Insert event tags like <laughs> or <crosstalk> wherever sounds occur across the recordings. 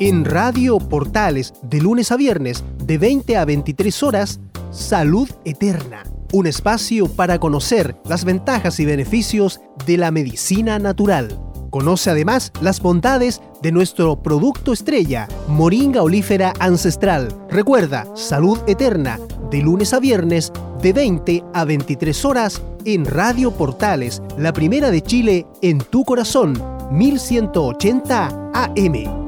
En Radio Portales, de lunes a viernes, de 20 a 23 horas, Salud Eterna. Un espacio para conocer las ventajas y beneficios de la medicina natural. Conoce además las bondades de nuestro producto estrella, Moringa Olífera Ancestral. Recuerda, Salud Eterna, de lunes a viernes, de 20 a 23 horas, en Radio Portales, la primera de Chile, en tu corazón, 1180 AM.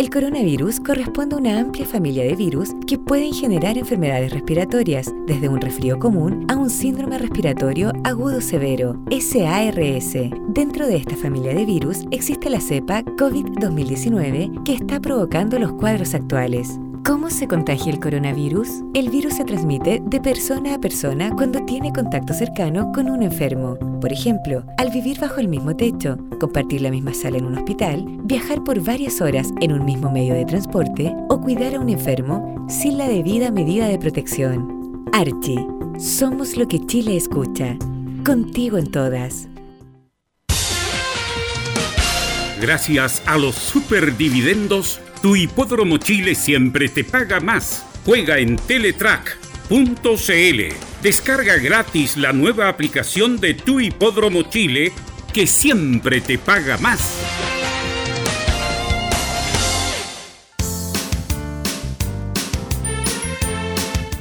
El coronavirus corresponde a una amplia familia de virus que pueden generar enfermedades respiratorias, desde un resfrío común a un síndrome respiratorio agudo severo, SARS. Dentro de esta familia de virus existe la cepa COVID-2019 que está provocando los cuadros actuales. ¿Cómo se contagia el coronavirus? El virus se transmite de persona a persona cuando tiene contacto cercano con un enfermo. Por ejemplo, al vivir bajo el mismo techo, compartir la misma sala en un hospital, viajar por varias horas en un mismo medio de transporte o cuidar a un enfermo sin la debida medida de protección. Archie, somos lo que Chile escucha. Contigo en todas. Gracias a los superdividendos tu hipódromo Chile siempre te paga más. Juega en Teletrack.cl. Descarga gratis la nueva aplicación de Tu hipódromo Chile que siempre te paga más.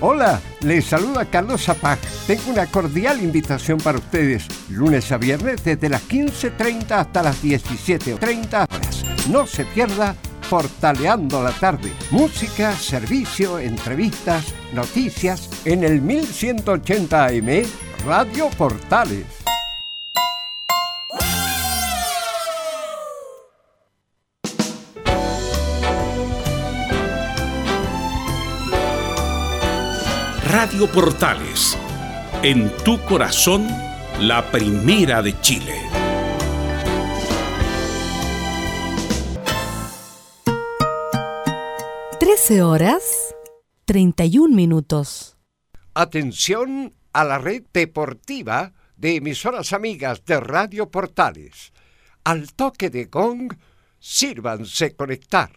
Hola, les saluda Carlos Zapac. Tengo una cordial invitación para ustedes. Lunes a viernes desde las 15.30 hasta las 17.30 horas. No se pierda Portaleando la tarde. Música, servicio, entrevistas, noticias en el 1180 AM Radio Portales. Radio Portales. En tu corazón, la primera de Chile. 13 horas 31 minutos. Atención a la red deportiva de emisoras amigas de Radio Portales. Al toque de gong, sírvanse conectar.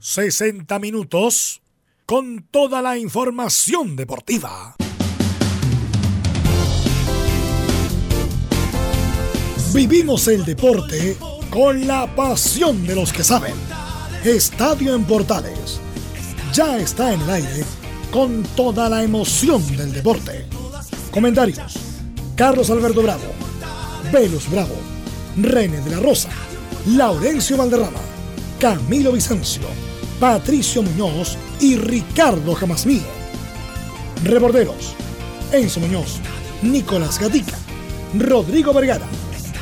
...60 minutos... ...con toda la información deportiva. Vivimos el deporte con la pasión de los que saben. Estadio en Portales. Ya está en el aire con toda la emoción del deporte. Comentarios. Carlos Alberto Bravo. Velus Bravo. René de la Rosa. Laurencio Valderrama. Camilo Vicencio. Patricio Muñoz y Ricardo Jamasmí. Reborderos. Enzo Muñoz. Nicolás Gatica. Rodrigo Vergara.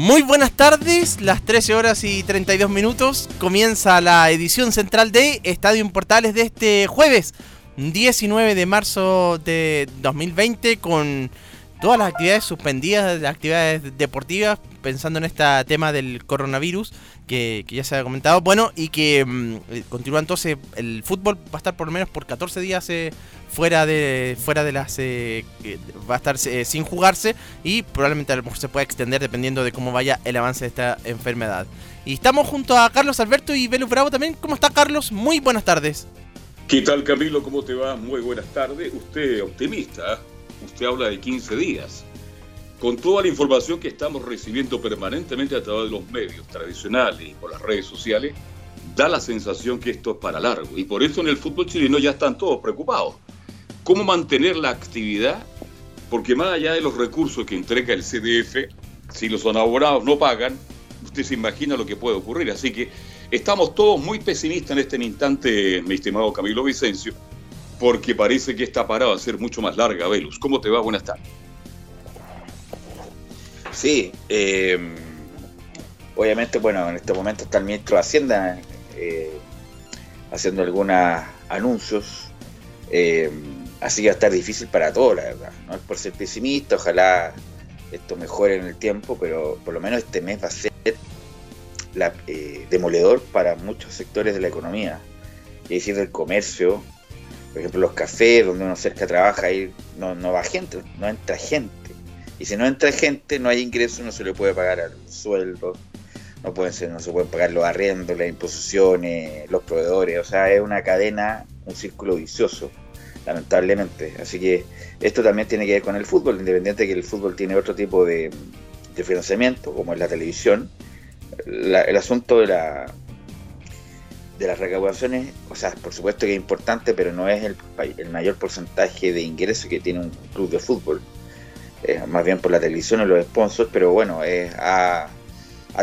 Muy buenas tardes, las 13 horas y 32 minutos. Comienza la edición central de Estadio Portales de este jueves, 19 de marzo de 2020, con todas las actividades suspendidas, las actividades deportivas, pensando en este tema del coronavirus que, ya se ha comentado. Bueno, y que mm, eh, continúa entonces, el fútbol va a estar por lo menos por 14 días eh, fuera de fuera de las... Eh, va a estar sin jugarse y probablemente a lo mejor se pueda extender dependiendo de cómo vaya el avance de esta enfermedad. Y estamos junto a Carlos Alberto y Velus Bravo también. ¿Cómo está Carlos? Muy buenas tardes. ¿Qué tal Camilo? ¿Cómo te va? Muy buenas tardes. Usted optimista, usted habla de 15 días. Con toda la información que estamos recibiendo permanentemente a través de los medios tradicionales y por las redes sociales, da la sensación que esto es para largo. Y por eso en el fútbol chileno ya están todos preocupados. ¿Cómo mantener la actividad? Porque más allá de los recursos que entrega el CDF, si los abonados no pagan, usted se imagina lo que puede ocurrir. Así que estamos todos muy pesimistas en este instante, mi estimado Camilo Vicencio, porque parece que esta parada va a ser mucho más larga, Velus. ¿Cómo te va? Buenas tardes. Sí, em, obviamente, bueno, en este momento está el ministro de Hacienda eh, haciendo algunos anuncios, em, así que va a estar difícil para todos, la verdad. No es por ser pesimista, ojalá esto mejore en el tiempo, pero por lo menos este mes va a ser eh, demoledor para muchos sectores de la economía, es decir, del comercio, por ejemplo, los cafés, donde uno cerca trabaja, ahí no, no va gente, no entra gente y si no entra gente, no hay ingresos, no se le puede pagar al sueldo, no, pueden ser, no se pueden pagar los arriendos, las imposiciones, los proveedores. O sea, es una cadena, un círculo vicioso, lamentablemente. Así que esto también tiene que ver con el fútbol, independiente de que el fútbol tiene otro tipo de, financiamiento, como es la televisión. el asunto de la de las recaudaciones, o sea, por supuesto que es importante, pero no es el, el mayor porcentaje de ingresos que tiene un club de fútbol eh, más bien por la televisión y los sponsors, pero bueno, ha,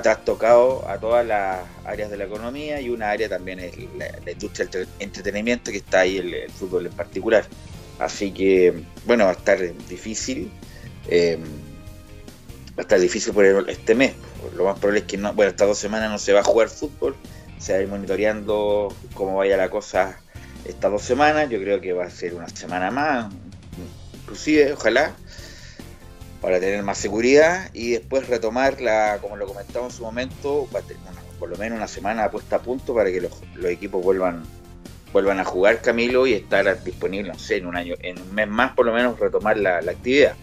trastocado a todas las áreas de la economía y una área también es la, industria del entretenimiento que está ahí el, fútbol en particular. Así que, bueno, va a estar difícil. Eh, va a estar difícil por este mes. Lo más probable es que no, bueno, estas dos semanas no se va a jugar fútbol. Se va a ir monitoreando cómo vaya la cosa estas dos semanas. Yo creo que va a ser una semana más, inclusive, ojalá para tener más seguridad y después retomarla, como lo comentamos en su momento, por lo menos una semana puesta a punto para que los, equipos vuelvan vuelvan a jugar Camilo y estar disponibles, no sé, en un año, en un mes más por lo menos retomar la, actividad.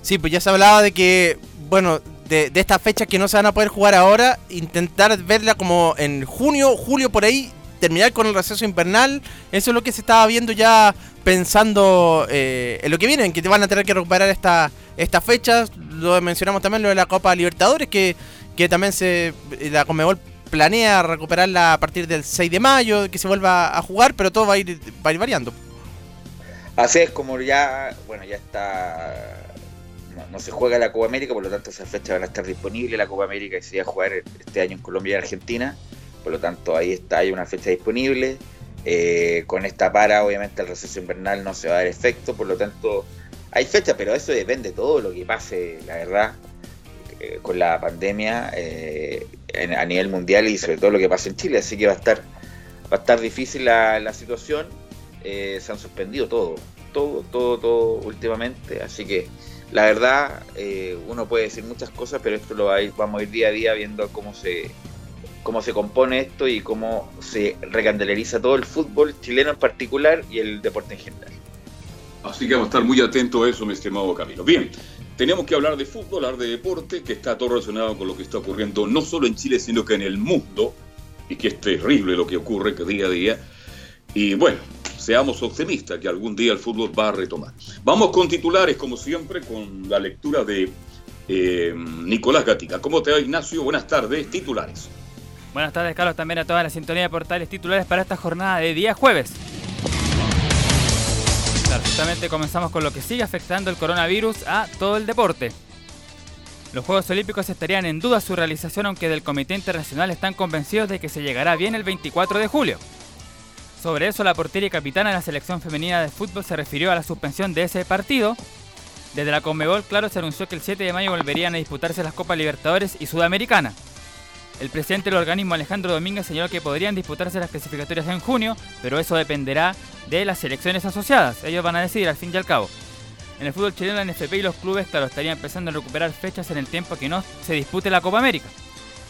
Sí, pues ya se hablaba de que, bueno, de, de estas fechas que no se van a poder jugar ahora, intentar verla como en junio, julio por ahí, terminar con el receso invernal. Eso es lo que se estaba viendo ya pensando eh, en lo que viene, en que te van a tener que recuperar esta, estas fechas. Lo mencionamos también lo de la Copa Libertadores, que, que también se la Comebol planea recuperarla a partir del 6 de mayo, que se vuelva a jugar, pero todo va a ir, va a ir variando. Así es como ya, bueno, ya está no, se juega la Copa América, por lo tanto esas fechas van a estar disponibles. La Copa América se va a jugar este año en Colombia y Argentina. Por lo tanto, ahí está, hay una fecha disponible. Eh, con esta para, obviamente, el receso invernal no se va a dar efecto, por lo tanto, hay fecha, pero eso depende de todo lo que pase, la verdad, eh, con la pandemia eh, a nivel mundial y sobre todo lo que pase en Chile. Así que va a estar, va a estar difícil la, situación. se han suspendido todo, todo, todo, todo últimamente. Así que la verdad, uno puede decir muchas cosas, pero esto lo vamos a ir día a día viendo cómo se cómo se compone esto y cómo se recandeleriza todo el fútbol chileno en particular y el deporte en general. Así que vamos a estar muy atentos a eso, mi estimado Camilo. Bien, tenemos que hablar de fútbol, hablar de deporte, que está todo relacionado con lo que está ocurriendo no solo en Chile, sino que en el mundo, y que es terrible lo que ocurre día a día. Y bueno, seamos optimistas que algún día el fútbol va a retomar. Vamos con titulares, como siempre, con la lectura de eh, Nicolás Gatica. ¿Cómo te va, Ignacio? Buenas tardes, titulares. Buenas tardes, Carlos, también a toda la sintonía de portales titulares para esta jornada de día jueves. Justamente comenzamos con lo que sigue afectando el coronavirus a todo el deporte. Los Juegos Olímpicos estarían en duda su realización, aunque del Comité Internacional están convencidos de que se llegará bien el 24 de julio. Sobre eso, la portera y capitana de la selección femenina de fútbol se refirió a la suspensión de ese partido, Desde la Conmebol, claro, se anunció que el 7 de mayo volverían a disputarse las Copas Libertadores y Sudamericana. El presidente del organismo, Alejandro Domínguez, señaló que podrían disputarse las clasificatorias en junio, pero eso dependerá de las selecciones asociadas. Ellos van a decidir al fin y al cabo. En el fútbol chileno, la NFP y los clubes, claro, estarían empezando a recuperar fechas en el tiempo que no se dispute la Copa América.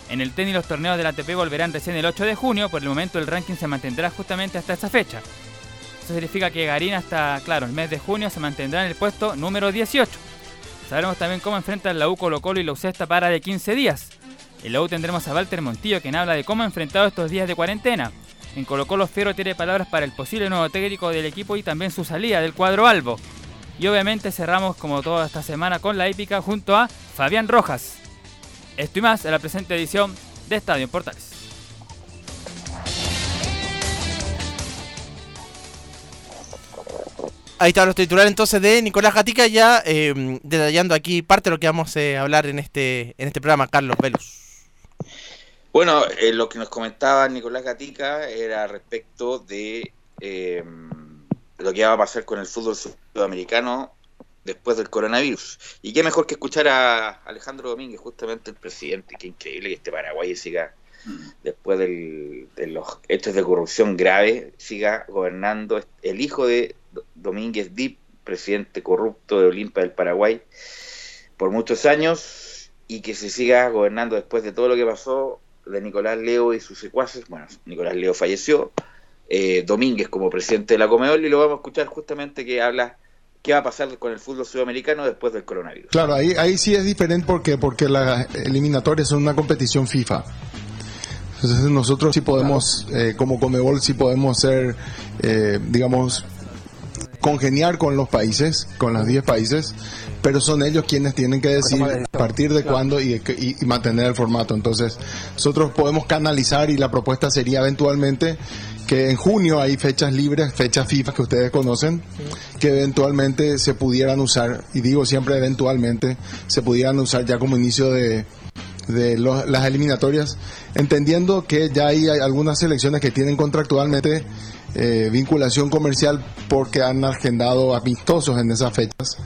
En el tenis, los torneos de la ATP volverán recién el 8 de junio. Por el momento, el ranking se mantendrá justamente hasta esa fecha. Eso significa que Garín hasta, claro, el mes de junio se mantendrá en el puesto número 18. Sabremos también cómo enfrentan la U Colo Colo y la UCESTA para de 15 días. En la U tendremos a Walter Montillo, quien habla de cómo ha enfrentado estos días de cuarentena. En Colo Colo Fiero tiene palabras para el posible nuevo técnico del equipo y también su salida del cuadro Albo. Y obviamente cerramos como toda esta semana con la épica junto a Fabián Rojas. Esto y más en la presente edición de Estadio en Portales. Ahí está los titulares entonces de Nicolás Gatica ya eh, detallando aquí parte de lo que vamos eh, a hablar en este, en este programa, Carlos Velus. Bueno, eh, lo que nos comentaba Nicolás Gatica era respecto de eh, lo que va a pasar con el fútbol sudamericano después del coronavirus. Y qué mejor que escuchar a Alejandro Domínguez, justamente el presidente. Qué increíble que este Paraguay siga, después de los hechos de corrupción grave, siga gobernando el hijo de Domínguez Dip, presidente corrupto de Olimpia del Paraguay, por muchos años y que se siga gobernando después de todo lo que pasó de Nicolás Leo y sus secuaces. Bueno, Nicolás Leo falleció, eh, Domínguez como presidente de la Comedol y lo vamos a escuchar justamente que habla qué va a pasar con el fútbol sudamericano después del coronavirus. Claro, ahí, ahí sí es diferente porque, porque las eliminatorias son una competición FIFA. Entonces nosotros sí podemos, eh, como Comebol, sí podemos ser, eh, digamos, congeniar con los países, con los 10 países, pero son ellos quienes tienen que decir a partir de cuándo y, y- y mantener el formato. Entonces nosotros podemos canalizar y la propuesta sería eventualmente que en junio hay fechas libres, fechas FIFA que ustedes conocen, que eventualmente se pudieran usar, y digo siempre eventualmente, se pudieran usar ya como inicio de, de las eliminatorias, entendiendo que ya hay, hay algunas selecciones que tienen contractualmente eh, vinculación comercial porque han agendado amistosos en esas fechas.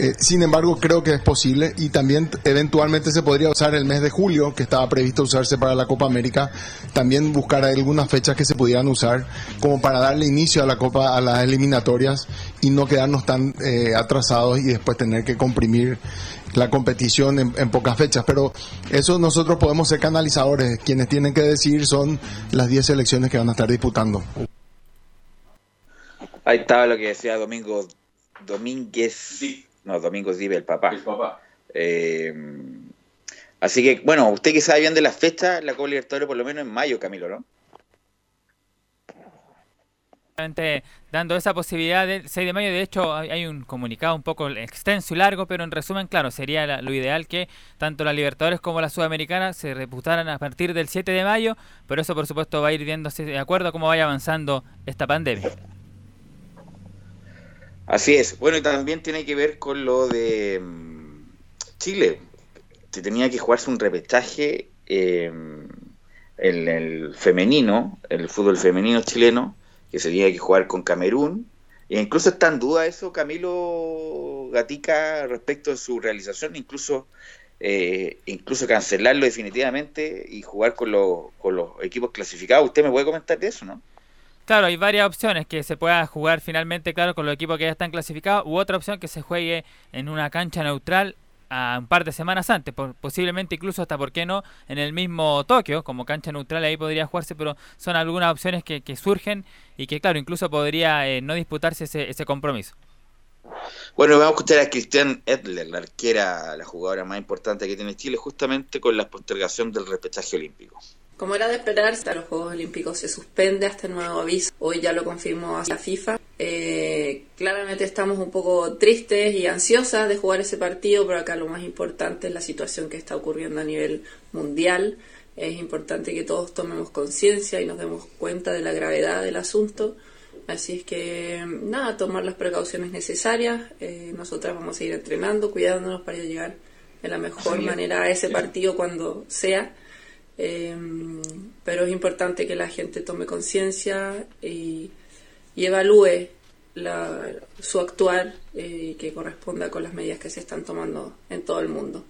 Eh, sin embargo, creo que es posible y también eventualmente se podría usar el mes de julio, que estaba previsto usarse para la Copa América, también buscar algunas fechas que se pudieran usar como para darle inicio a la Copa, a las eliminatorias y no quedarnos tan eh, atrasados y después tener que comprimir la competición en, en pocas fechas. Pero eso nosotros podemos ser canalizadores. Quienes tienen que decidir son las 10 selecciones que van a estar disputando. Ahí estaba lo que decía Domingo Domínguez, no, Domingo Dive, el papá. Eh, así que, bueno, usted que sabe bien de las fechas, la Copa Libertadores por lo menos en mayo, Camilo, ¿no? Dando esa posibilidad del 6 de mayo. De hecho, hay un comunicado un poco extenso y largo, pero en resumen, claro, sería lo ideal que tanto la Libertadores como la Sudamericana se reputaran a partir del 7 de mayo, pero eso por supuesto va a ir viéndose de acuerdo a cómo vaya avanzando esta pandemia. Así es. Bueno, y también tiene que ver con lo de mm, Chile. Se tenía que jugarse un repechaje eh, en el femenino, el fútbol femenino chileno, que se tenía que jugar con Camerún. E incluso está en duda eso, Camilo Gatica, respecto de su realización, incluso eh, incluso cancelarlo definitivamente y jugar con, los con los equipos clasificados. ¿Usted me puede comentar de eso, no? Claro, hay varias opciones que se pueda jugar finalmente, claro, con los equipos que ya están clasificados, u otra opción que se juegue en una cancha neutral a un par de semanas antes, por- posiblemente incluso hasta, ¿por qué no?, en el mismo Tokio, como cancha neutral ahí podría jugarse, pero son algunas opciones que, surgen y que, claro, incluso podría eh, no disputarse ese, ese compromiso. Bueno, vamos a escuchar a Cristian Edler, la arquera, la jugadora más importante que tiene Chile, justamente con la postergación del repechaje olímpico. Como era de esperar, hasta los Juegos Olímpicos se suspende hasta el nuevo aviso. Hoy ya lo confirmó la FIFA. Eh, claramente estamos un poco tristes y ansiosas de jugar ese partido, pero acá lo más importante es la situación que está ocurriendo a nivel mundial. Es importante que todos tomemos conciencia y nos demos cuenta de la gravedad del asunto. Así es que, nada, tomar las precauciones necesarias. Eh, nosotras vamos a seguir entrenando, cuidándonos para llegar de la mejor manera a ese partido cuando sea. Eh, pero es importante que la gente tome conciencia y, evalúe su actuar y que corresponda con las medidas que se están tomando en todo el mundo.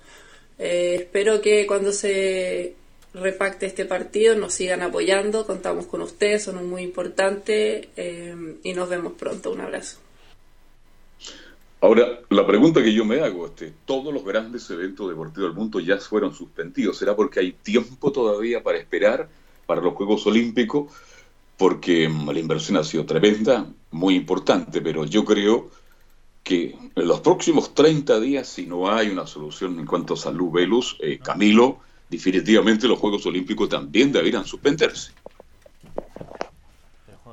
espero que cuando se repacte este partido nos sigan apoyando, contamos con ustedes, son muy importantes y nos vemos pronto. Un abrazo. Ahora, la pregunta que yo me hago, este, todos los grandes eventos deportivos del mundo ya fueron suspendidos. ¿Será porque hay tiempo todavía para esperar para los Juegos Olímpicos? Porque mm, la inversión ha sido tremenda, muy importante, pero yo creo que en los próximos 30 días, si no hay una solución en cuanto a salud, Velus, eh, Camilo, definitivamente los Juegos Olímpicos también deberían suspenderse.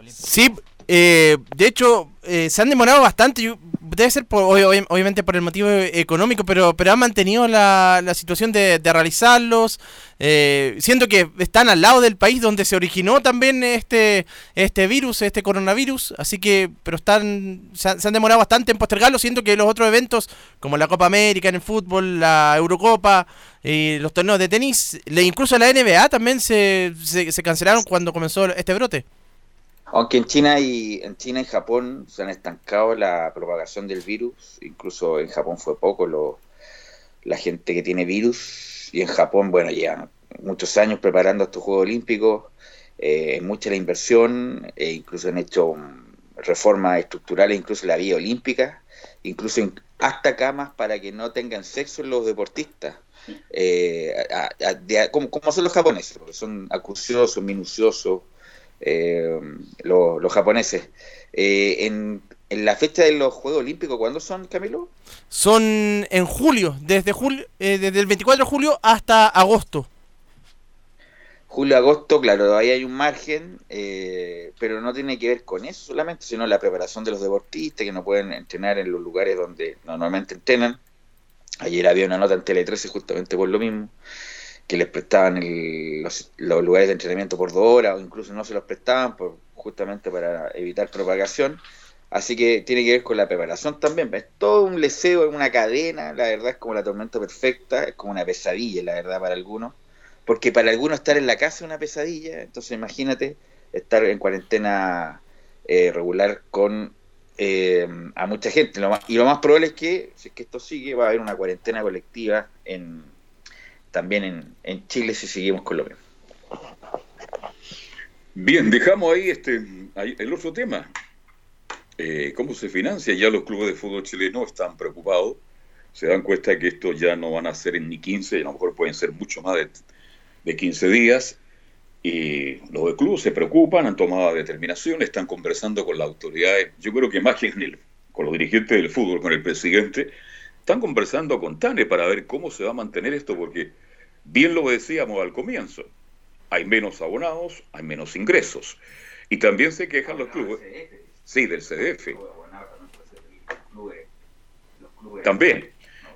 Sí, eh, de hecho, eh, se han demorado bastante. Debe ser por, obviamente por el motivo económico, pero, pero han mantenido la, situación de, realizarlos. Eh, siento que están al lado del país donde se originó también este, este virus, este coronavirus. Así que, pero están se han, demorado bastante en postergarlo. Siento que los otros eventos, como la Copa América en el fútbol, la Eurocopa y los torneos de tenis, incluso la NBA también se, se cancelaron cuando comenzó este brote. Aunque en China y en China y Japón se han estancado la propagación del virus, incluso en Japón fue poco la gente que tiene virus y en Japón, bueno, ya muchos años preparando estos Juegos Olímpicos, eh, mucha la inversión, e incluso han hecho reformas estructurales, incluso la vía olímpica, incluso hasta camas para que no tengan sexo los deportistas. Eh, como, como, son los japoneses, porque son acuciosos, minuciosos, eh, los japoneses. Eh, en, la fecha de los Juegos Olímpicos, ¿cuándo son, Camilo? Son en julio, desde, julio, eh, desde el 24 de julio hasta agosto. Julio-agosto, claro, ahí hay un margen, eh, pero no tiene que ver con eso solamente, sino la preparación de los deportistas que no pueden entrenar en los lugares donde normalmente entrenan. Ayer había una nota en Tele 13 justamente por lo mismo que les prestaban los, lugares de entrenamiento por dos horas o incluso no se los prestaban por, justamente para evitar propagación. Así que tiene que ver con la preparación también. Es todo un leseo, es una cadena, la verdad es como la tormenta perfecta, es como una pesadilla, la verdad, para algunos. Porque para algunos estar en la casa es una pesadilla, entonces imagínate estar en cuarentena eh, regular con eh, a mucha gente. y lo más probable es que, si es que esto sigue, va a haber una cuarentena colectiva en, también en, Chile si seguimos con lo mismo. Bien, dejamos ahí este el otro tema. Eh, ¿Cómo se financia? Ya los clubes de fútbol chileno están preocupados. Se dan cuenta que esto ya no van a ser en ni 15, a lo mejor pueden ser mucho más de, de 15 días. Y los clubes se preocupan, han tomado determinaciones, están conversando con las autoridades. Yo creo que más que con los dirigentes del fútbol, con el presidente, están conversando con Tane para ver cómo se va a mantener esto, porque Bien lo decíamos al comienzo, hay menos abonados, hay menos ingresos. Y también se quejan los clubes. Sí, del CDF. También.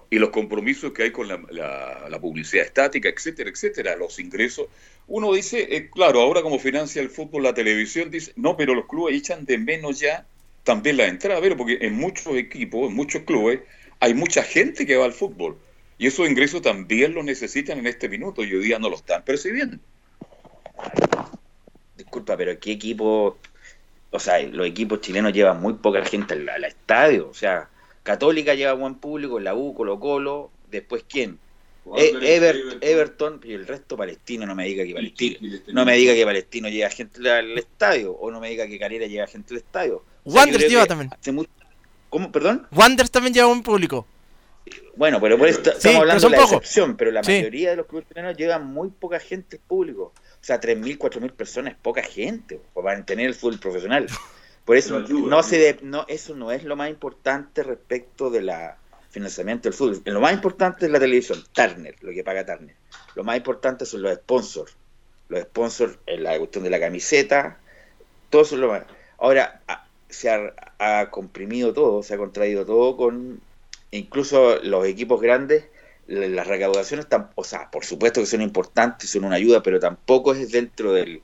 Y los compromisos que hay con la, publicidad estática, etcétera, etcétera, los ingresos. Uno dice, eh, claro, ahora como financia el fútbol, la televisión, dice, no, pero los clubes echan de menos ya también la entrada, pero porque en muchos equipos, en muchos clubes, hay mucha gente que va al fútbol. Y esos ingresos también los necesitan en este minuto y hoy día no lo están percibiendo. Disculpa, pero ¿qué equipo? O sea, los equipos chilenos llevan muy poca gente al, estadio. O sea, Católica lleva buen público, la U, Colo Colo, después ¿quién? E- Everton y el resto palestino, no me diga que palestino, no me diga que palestino lleva gente al estadio, o no me diga que Calera lleva gente al estadio. Wanders lleva también. ¿Cómo? ¿Perdón? Wanders también lleva un público. Bueno, pero por esto estamos hablando de la excepción, pero la mayoría de los clubes chilenos llevan muy poca gente al público. O sea, 3.000, 4.000 personas poca gente para mantener el fútbol profesional. Por eso <laughs> no se no eso no es lo más importante respecto de la financiamiento del fútbol. Lo más importante es la televisión, Turner, lo que paga Turner. Lo más importante son los sponsors. Los sponsors, en la cuestión de la camiseta, todo eso es lo más. Ahora, se ha comprimido todo, se ha contraído todo con incluso los equipos grandes, las recaudaciones, o sea, por supuesto que son importantes, son una ayuda, pero tampoco es dentro de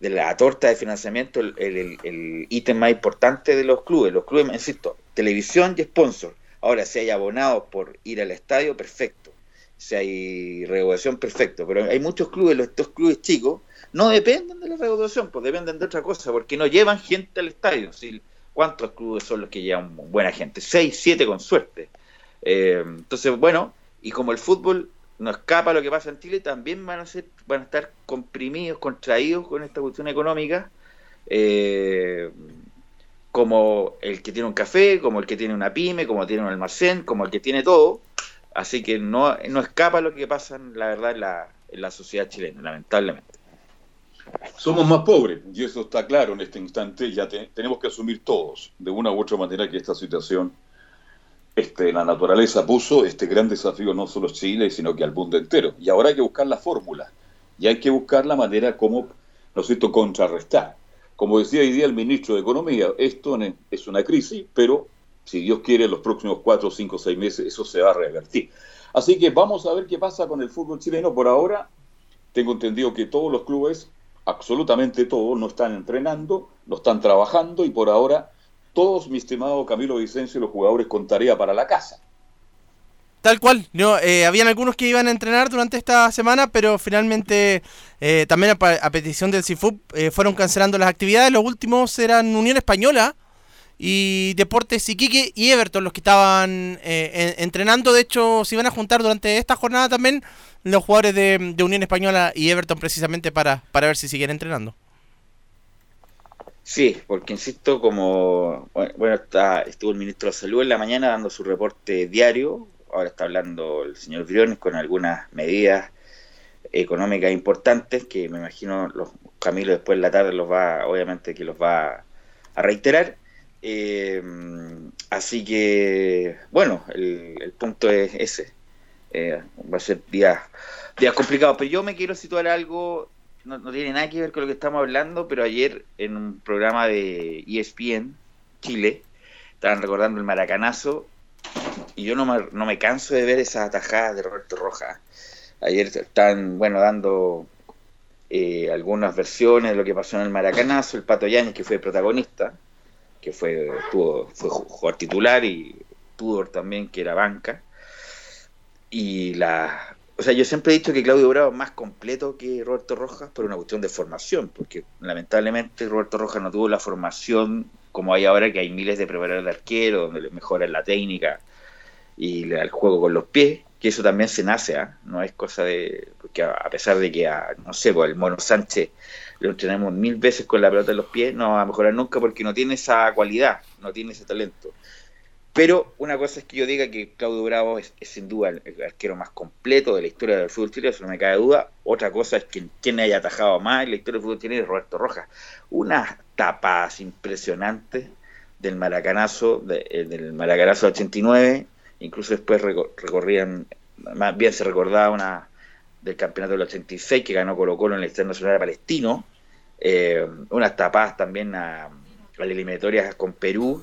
la torta de financiamiento el, ítem más importante de los clubes. Los clubes, insisto, televisión y sponsor. Ahora, si hay abonados por ir al estadio, perfecto. Si hay recaudación, perfecto. Pero hay muchos clubes, estos clubes chicos, no dependen de la recaudación, pues dependen de otra cosa, porque no llevan gente al estadio. Si ¿Cuántos clubes son los que llevan buena gente? Seis, siete con suerte. Eh, entonces, bueno, y como el fútbol no escapa lo que pasa en Chile, también van a ser, van a estar comprimidos, contraídos con esta cuestión económica, eh, como el que tiene un café, como el que tiene una pyme, como tiene un almacén, como el que tiene todo. Así que no, no escapa lo que pasa, la verdad, en la, en la sociedad chilena, lamentablemente. Somos más pobres, y eso está claro en este instante. Ya tenemos que asumir todos, de una u otra manera, que esta situación, este, la naturaleza puso este gran desafío no solo a Chile, sino que al mundo entero. Y ahora hay que buscar la fórmula, y hay que buscar la manera como, ¿no es cierto?, contrarrestar. Como decía hoy día el ministro de Economía, esto es una crisis, pero si Dios quiere, en los próximos cuatro, cinco, seis meses eso se va a revertir. Así que vamos a ver qué pasa con el fútbol chileno. Por ahora, tengo entendido que todos los clubes absolutamente todos, no están entrenando, no están trabajando y por ahora todos, mi estimado Camilo Vicencio, los jugadores con tarea para la casa. Tal cual, no, eh, habían algunos que iban a entrenar durante esta semana, pero finalmente eh, también a, petición del CIFUP eh, fueron cancelando las actividades. Los últimos eran Unión Española y Deportes Iquique y Everton los que estaban entrenando. De hecho, se iban a juntar durante esta jornada también los jugadores de, Unión Española y Everton precisamente para, para ver si siguen entrenando. Sí, porque insisto, como bueno, está, estuvo el ministro de Salud en la mañana dando su reporte diario, ahora está hablando el señor Briones con algunas medidas económicas importantes que me imagino los Camilo después en la tarde los va, obviamente que los va a reiterar. Eh, así que, bueno, el, el punto es ese. Eh, va a ser días, días complicados. Pero yo me quiero situar algo, no, tiene nada que ver con lo que estamos hablando, pero ayer en un programa de ESPN Chile, estaban recordando el maracanazo, y yo no me, no me canso de ver esas atajadas de Roberto Rojas. Ayer están, bueno, dando eh, algunas versiones de lo que pasó en el maracanazo, el Pato Yáñez, que fue protagonista, que fue, tuvo, fue jugador titular, y Tudor también, que era banca y la... O sea, yo siempre he dicho que Claudio Bravo es más completo que Roberto Rojas por una cuestión de formación, porque lamentablemente Roberto Rojas no tuvo la formación como hay ahora, que hay miles de preparadores de arquero, donde le mejoran la técnica y el juego con los pies, que eso también se nace, ¿ah? no es cosa de... Porque a pesar de que, a, no sé, pues el Mono Sánchez lo entrenamos mil veces con la pelota en los pies, no va a mejorar nunca porque no tiene esa cualidad, no tiene ese talento. Pero una cosa es que yo diga que Claudio Bravo es, sin duda el, arquero más completo de la historia del fútbol chileno, eso no me cabe duda. Otra cosa es que quien haya atajado más en la historia del fútbol chileno es Roberto Rojas. Unas tapas impresionantes del maracanazo, eh, del maracanazo 89, incluso después recorrían, más bien se recordaba una del campeonato del 86 que ganó Colo Colo en el Internacional Palestino, eh, unas tapadas también a, a eliminatorias con Perú,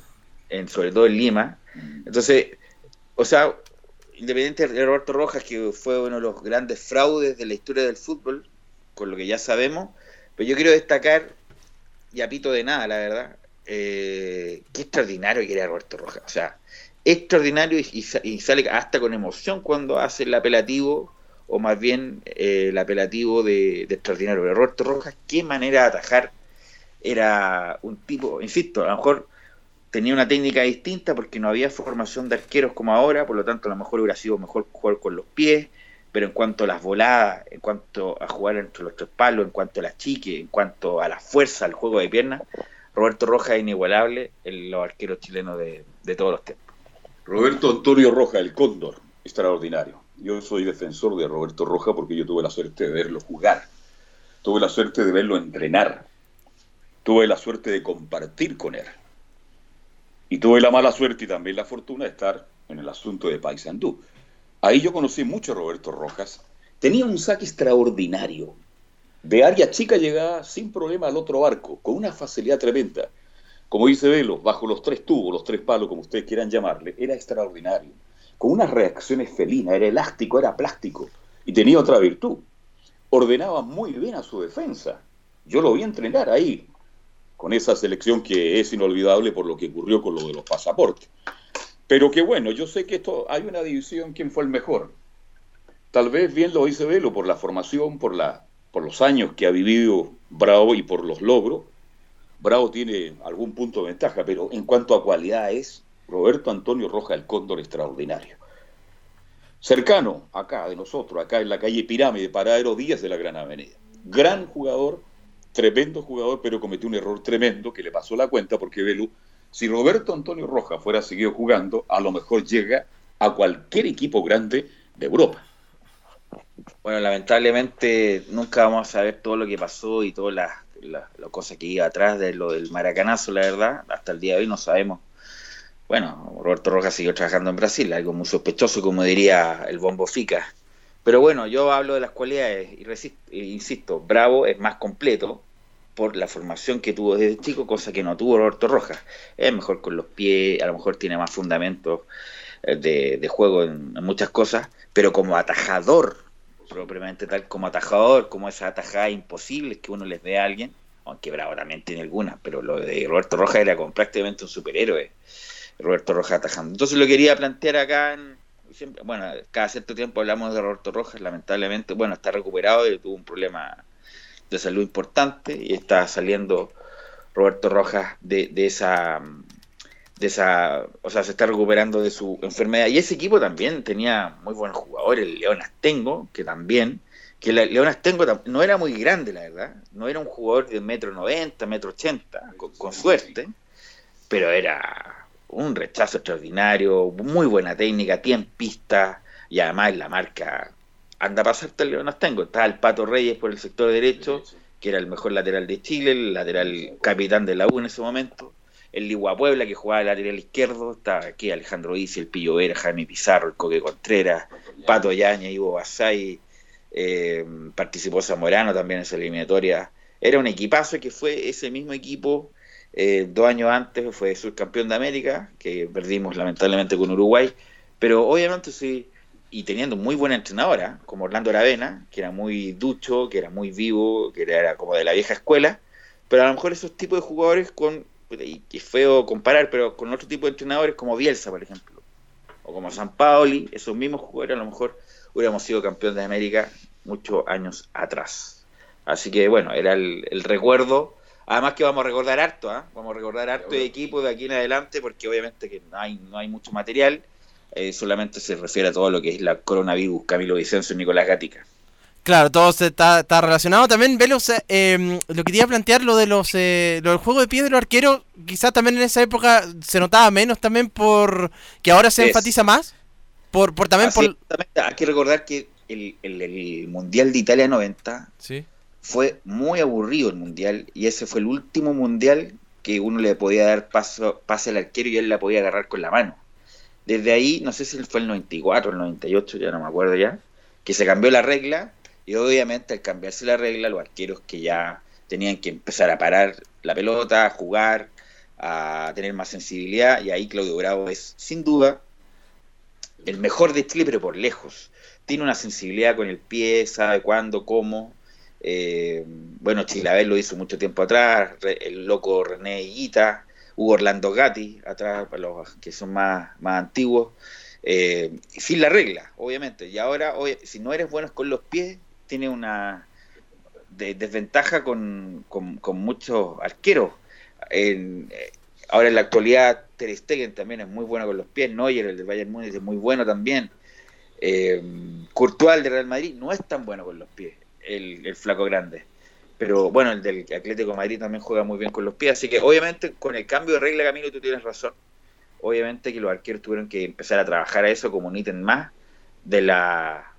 en, sobre todo en Lima, entonces, o sea, independiente de Roberto Rojas, que fue uno de los grandes fraudes de la historia del fútbol, con lo que ya sabemos, pero yo quiero destacar, y apito de nada, la verdad, eh, qué extraordinario que era Roberto Rojas. O sea, extraordinario y, sale hasta con emoción cuando hace el apelativo, o más bien eh, el apelativo de, de, extraordinario. Pero Roberto Rojas, qué manera de atajar. Era un tipo, insisto, a lo mejor tenía una técnica distinta porque no había formación de arqueros como ahora, por lo tanto a lo mejor hubiera sido mejor jugar con los pies, pero en cuanto a las voladas, en cuanto a jugar entre los tres palos, en cuanto a las chiques, en cuanto a la fuerza, al juego de piernas, Roberto Rojas es inigualable en los arqueros chilenos de, todos los tiempos. Roberto Antonio Rojas, el cóndor, extraordinario. Yo soy defensor de Roberto Rojas porque yo tuve la suerte de verlo jugar, tuve la suerte de verlo entrenar, tuve la suerte de compartir con él y tuve la mala suerte y también la fortuna de estar en el asunto de Paysandú. Ahí yo conocí mucho a Roberto Rojas. Tenía un saque extraordinario. De área chica llegaba sin problema al otro arco, con una facilidad tremenda. Como dice Velo, bajo los tres tubos, los tres palos, como ustedes quieran llamarle, era extraordinario. Con unas reacciones felinas, era elástico, era plástico. Y tenía otra virtud. Ordenaba muy bien a su defensa. Yo lo vi entrenar ahí, con esa selección que es inolvidable por lo que ocurrió con lo de los pasaportes. Pero que bueno, yo sé que esto hay una división quién fue el mejor. Tal vez bien lo dice Velo por la formación, por la por los años que ha vivido Bravo y por los logros. Bravo tiene algún punto de ventaja, pero en cuanto a cualidad es Roberto Antonio Roja, el cóndor extraordinario. Cercano, acá de nosotros, acá en la calle Pirámide, Paradero Díaz de la Gran Avenida. Gran jugador, tremendo jugador, pero cometió un error tremendo que le pasó la cuenta porque Velu, si Roberto Antonio Roja fuera seguido jugando, a lo mejor llega a cualquier equipo grande de Europa. Bueno, lamentablemente nunca vamos a saber todo lo que pasó y todas las, las, cosas que iba atrás de lo del maracanazo, la verdad. Hasta el día de hoy no sabemos. Bueno, Roberto Rojas siguió trabajando en Brasil, algo muy sospechoso, como diría el Bombo Fica. Pero bueno, yo hablo de las cualidades y e insisto, Bravo es más completo por la formación que tuvo desde chico, cosa que no tuvo Roberto Rojas. Es mejor con los pies, a lo mejor tiene más fundamentos eh, de, juego en, muchas cosas, pero como atajador, propiamente tal, como atajador, como esa atajada imposible que uno les dé a alguien, aunque Bravo también tiene algunas, pero lo de Roberto Rojas era como prácticamente un superhéroe, Roberto Rojas atajando. Entonces lo quería plantear acá en, bueno, cada cierto tiempo hablamos de Roberto Rojas, lamentablemente, bueno, está recuperado y tuvo un problema de salud importante y está saliendo Roberto Rojas de, esa de esa, o sea, se está recuperando de su enfermedad. Y ese equipo también tenía muy buenos jugadores, el León Astengo, que también, que León Astengo no era muy grande, la verdad, no era un jugador de metro noventa, metro ochenta, con, suerte, pero era un rechazo extraordinario, muy buena técnica, tiene pista, y además la marca anda a pasarte el León Astengo. Estaba el Pato Reyes por el sector derecho, que era el mejor lateral de Chile, el lateral capitán de la U en ese momento el Ligua Puebla, que jugaba lateral izquierdo, está aquí Alejandro Isi, el Pillo Vera, Jaime Pizarro, el Coque Contreras, Pato Yaña, Ivo Basay, eh, participó Zamorano también en esa eliminatoria. Era un equipazo que fue ese mismo equipo eh, dos años antes, fue subcampeón de América, que perdimos lamentablemente con Uruguay, pero obviamente sí, y teniendo muy buena entrenadora, como Orlando Aravena, que era muy ducho, que era muy vivo, que era como de la vieja escuela, pero a lo mejor esos tipos de jugadores con y es feo comparar, pero con otro tipo de entrenadores como Bielsa, por ejemplo, o como San Paoli, esos mismos jugadores a lo mejor hubiéramos sido campeón de América muchos años atrás. Así que bueno, era el, recuerdo. Además que vamos a recordar harto, ¿ah? vamos a recordar harto de equipo de aquí en adelante, porque obviamente que no hay, no hay mucho material, eh, solamente se refiere a todo lo que es la coronavirus, Camilo Vicencio y Nicolás Gatica. Claro, todo está, está relacionado. También, Velos, eh, lo que quería plantear, lo de los eh, lo del juego de pies de los arqueros, quizás también en esa época se notaba menos también por que ahora se enfatiza más. Por, por también por... Hay que recordar que el, el, Mundial de Italia 90 ¿Sí? Fue muy aburrido el Mundial y ese fue el último Mundial que uno le podía dar paso, pase al arquero y él la podía agarrar con la mano. Desde ahí, no sé si fue el 94 o el 98, ya no me acuerdo ya, que se cambió la regla y obviamente al cambiarse la regla, los arqueros que ya tenían que empezar a parar la pelota, a jugar, a tener más sensibilidad, y ahí Claudio Bravo es sin duda el mejor de Chile, pero por lejos. Tiene una sensibilidad con el pie, sabe cuándo, cómo. Eh, bueno, Chilabel lo hizo mucho tiempo atrás, el loco René Higuita, Hugo Orlando Gatti, atrás, para los que son más, más antiguos. Eh, sin la regla, obviamente. Y ahora, si no eres bueno con los pies, tiene una desventaja con, muchos arqueros. En, eh, ahora en la actualidad Ter Stegen también es muy bueno con los pies, Neuer, el de Bayern Múnich, es muy bueno también. Eh, Courtois, el de Real Madrid, no es tan bueno con los pies, el, flaco grande. Pero bueno, el del Atlético Madrid también juega muy bien con los pies. Así que obviamente con el cambio de regla, Camilo, tú tienes razón. Obviamente que los arqueros tuvieron que empezar a trabajar a eso como un ítem más de la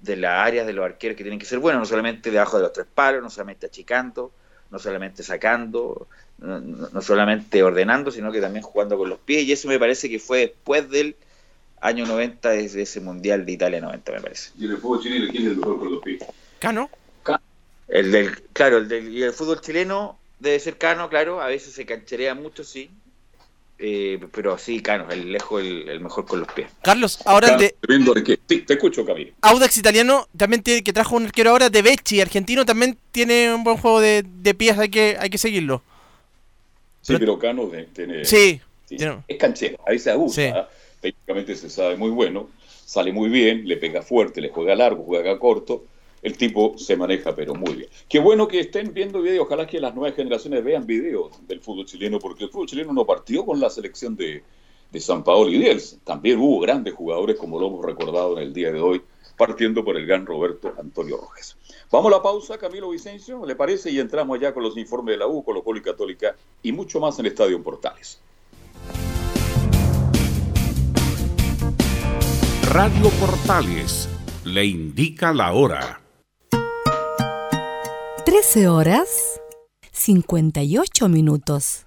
de las áreas de los arqueros que tienen que ser buenos, no solamente debajo de los tres palos, no solamente achicando, no solamente sacando, no, solamente ordenando, sino que también jugando con los pies. Y eso me parece que fue después del año 90, desde ese Mundial de Italia 90, me parece. ¿Y en el fútbol chileno quién es el mejor con los pies? Cano. El del, claro, el del y el fútbol chileno debe ser Cano, claro, a veces se cancherea mucho, sí, eh, pero sí, Cano, el lejos el, mejor con los pies. Carlos, ahora de. Sí, te escucho, Camilo. Audax italiano también tiene que trajo un arquero ahora de Becci, argentino también tiene un buen juego de, pies, hay que, hay que seguirlo. Sí, pero, Cano tiene. Sí. Es canchero, ahí se abusa. Técnicamente se sabe muy bueno, sale muy bien, le pega fuerte, le juega largo, juega corto. El tipo se maneja pero muy bien. Qué bueno que estén viendo videos, ojalá que las nuevas generaciones vean videos del fútbol chileno, porque el fútbol chileno no partió con la selección de, de San Paolo y Diels. También hubo grandes jugadores, como lo hemos recordado en el día de hoy, partiendo por el gran Roberto Antonio Rojas. Vamos a la pausa, Camilo Vicencio, ¿le parece? Y entramos ya con los informes de la U, Colo Colo y Católica y mucho más en el Estadio Portales. Radio Portales le indica la hora. 13 horas 58 minutos.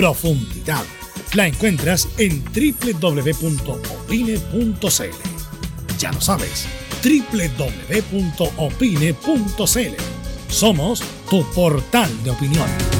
profundidad. La encuentras en www.opine.cl. Ya lo sabes, www.opine.cl. Somos tu portal de opinión.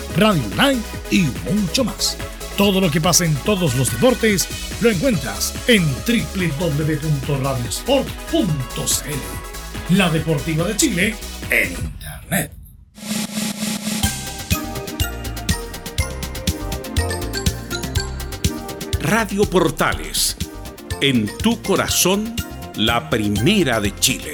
radio online y mucho más. Todo lo que pasa en todos los deportes lo encuentras en www.radiosport.cl. La Deportiva de Chile en Internet. Radio Portales, en tu corazón, la primera de Chile.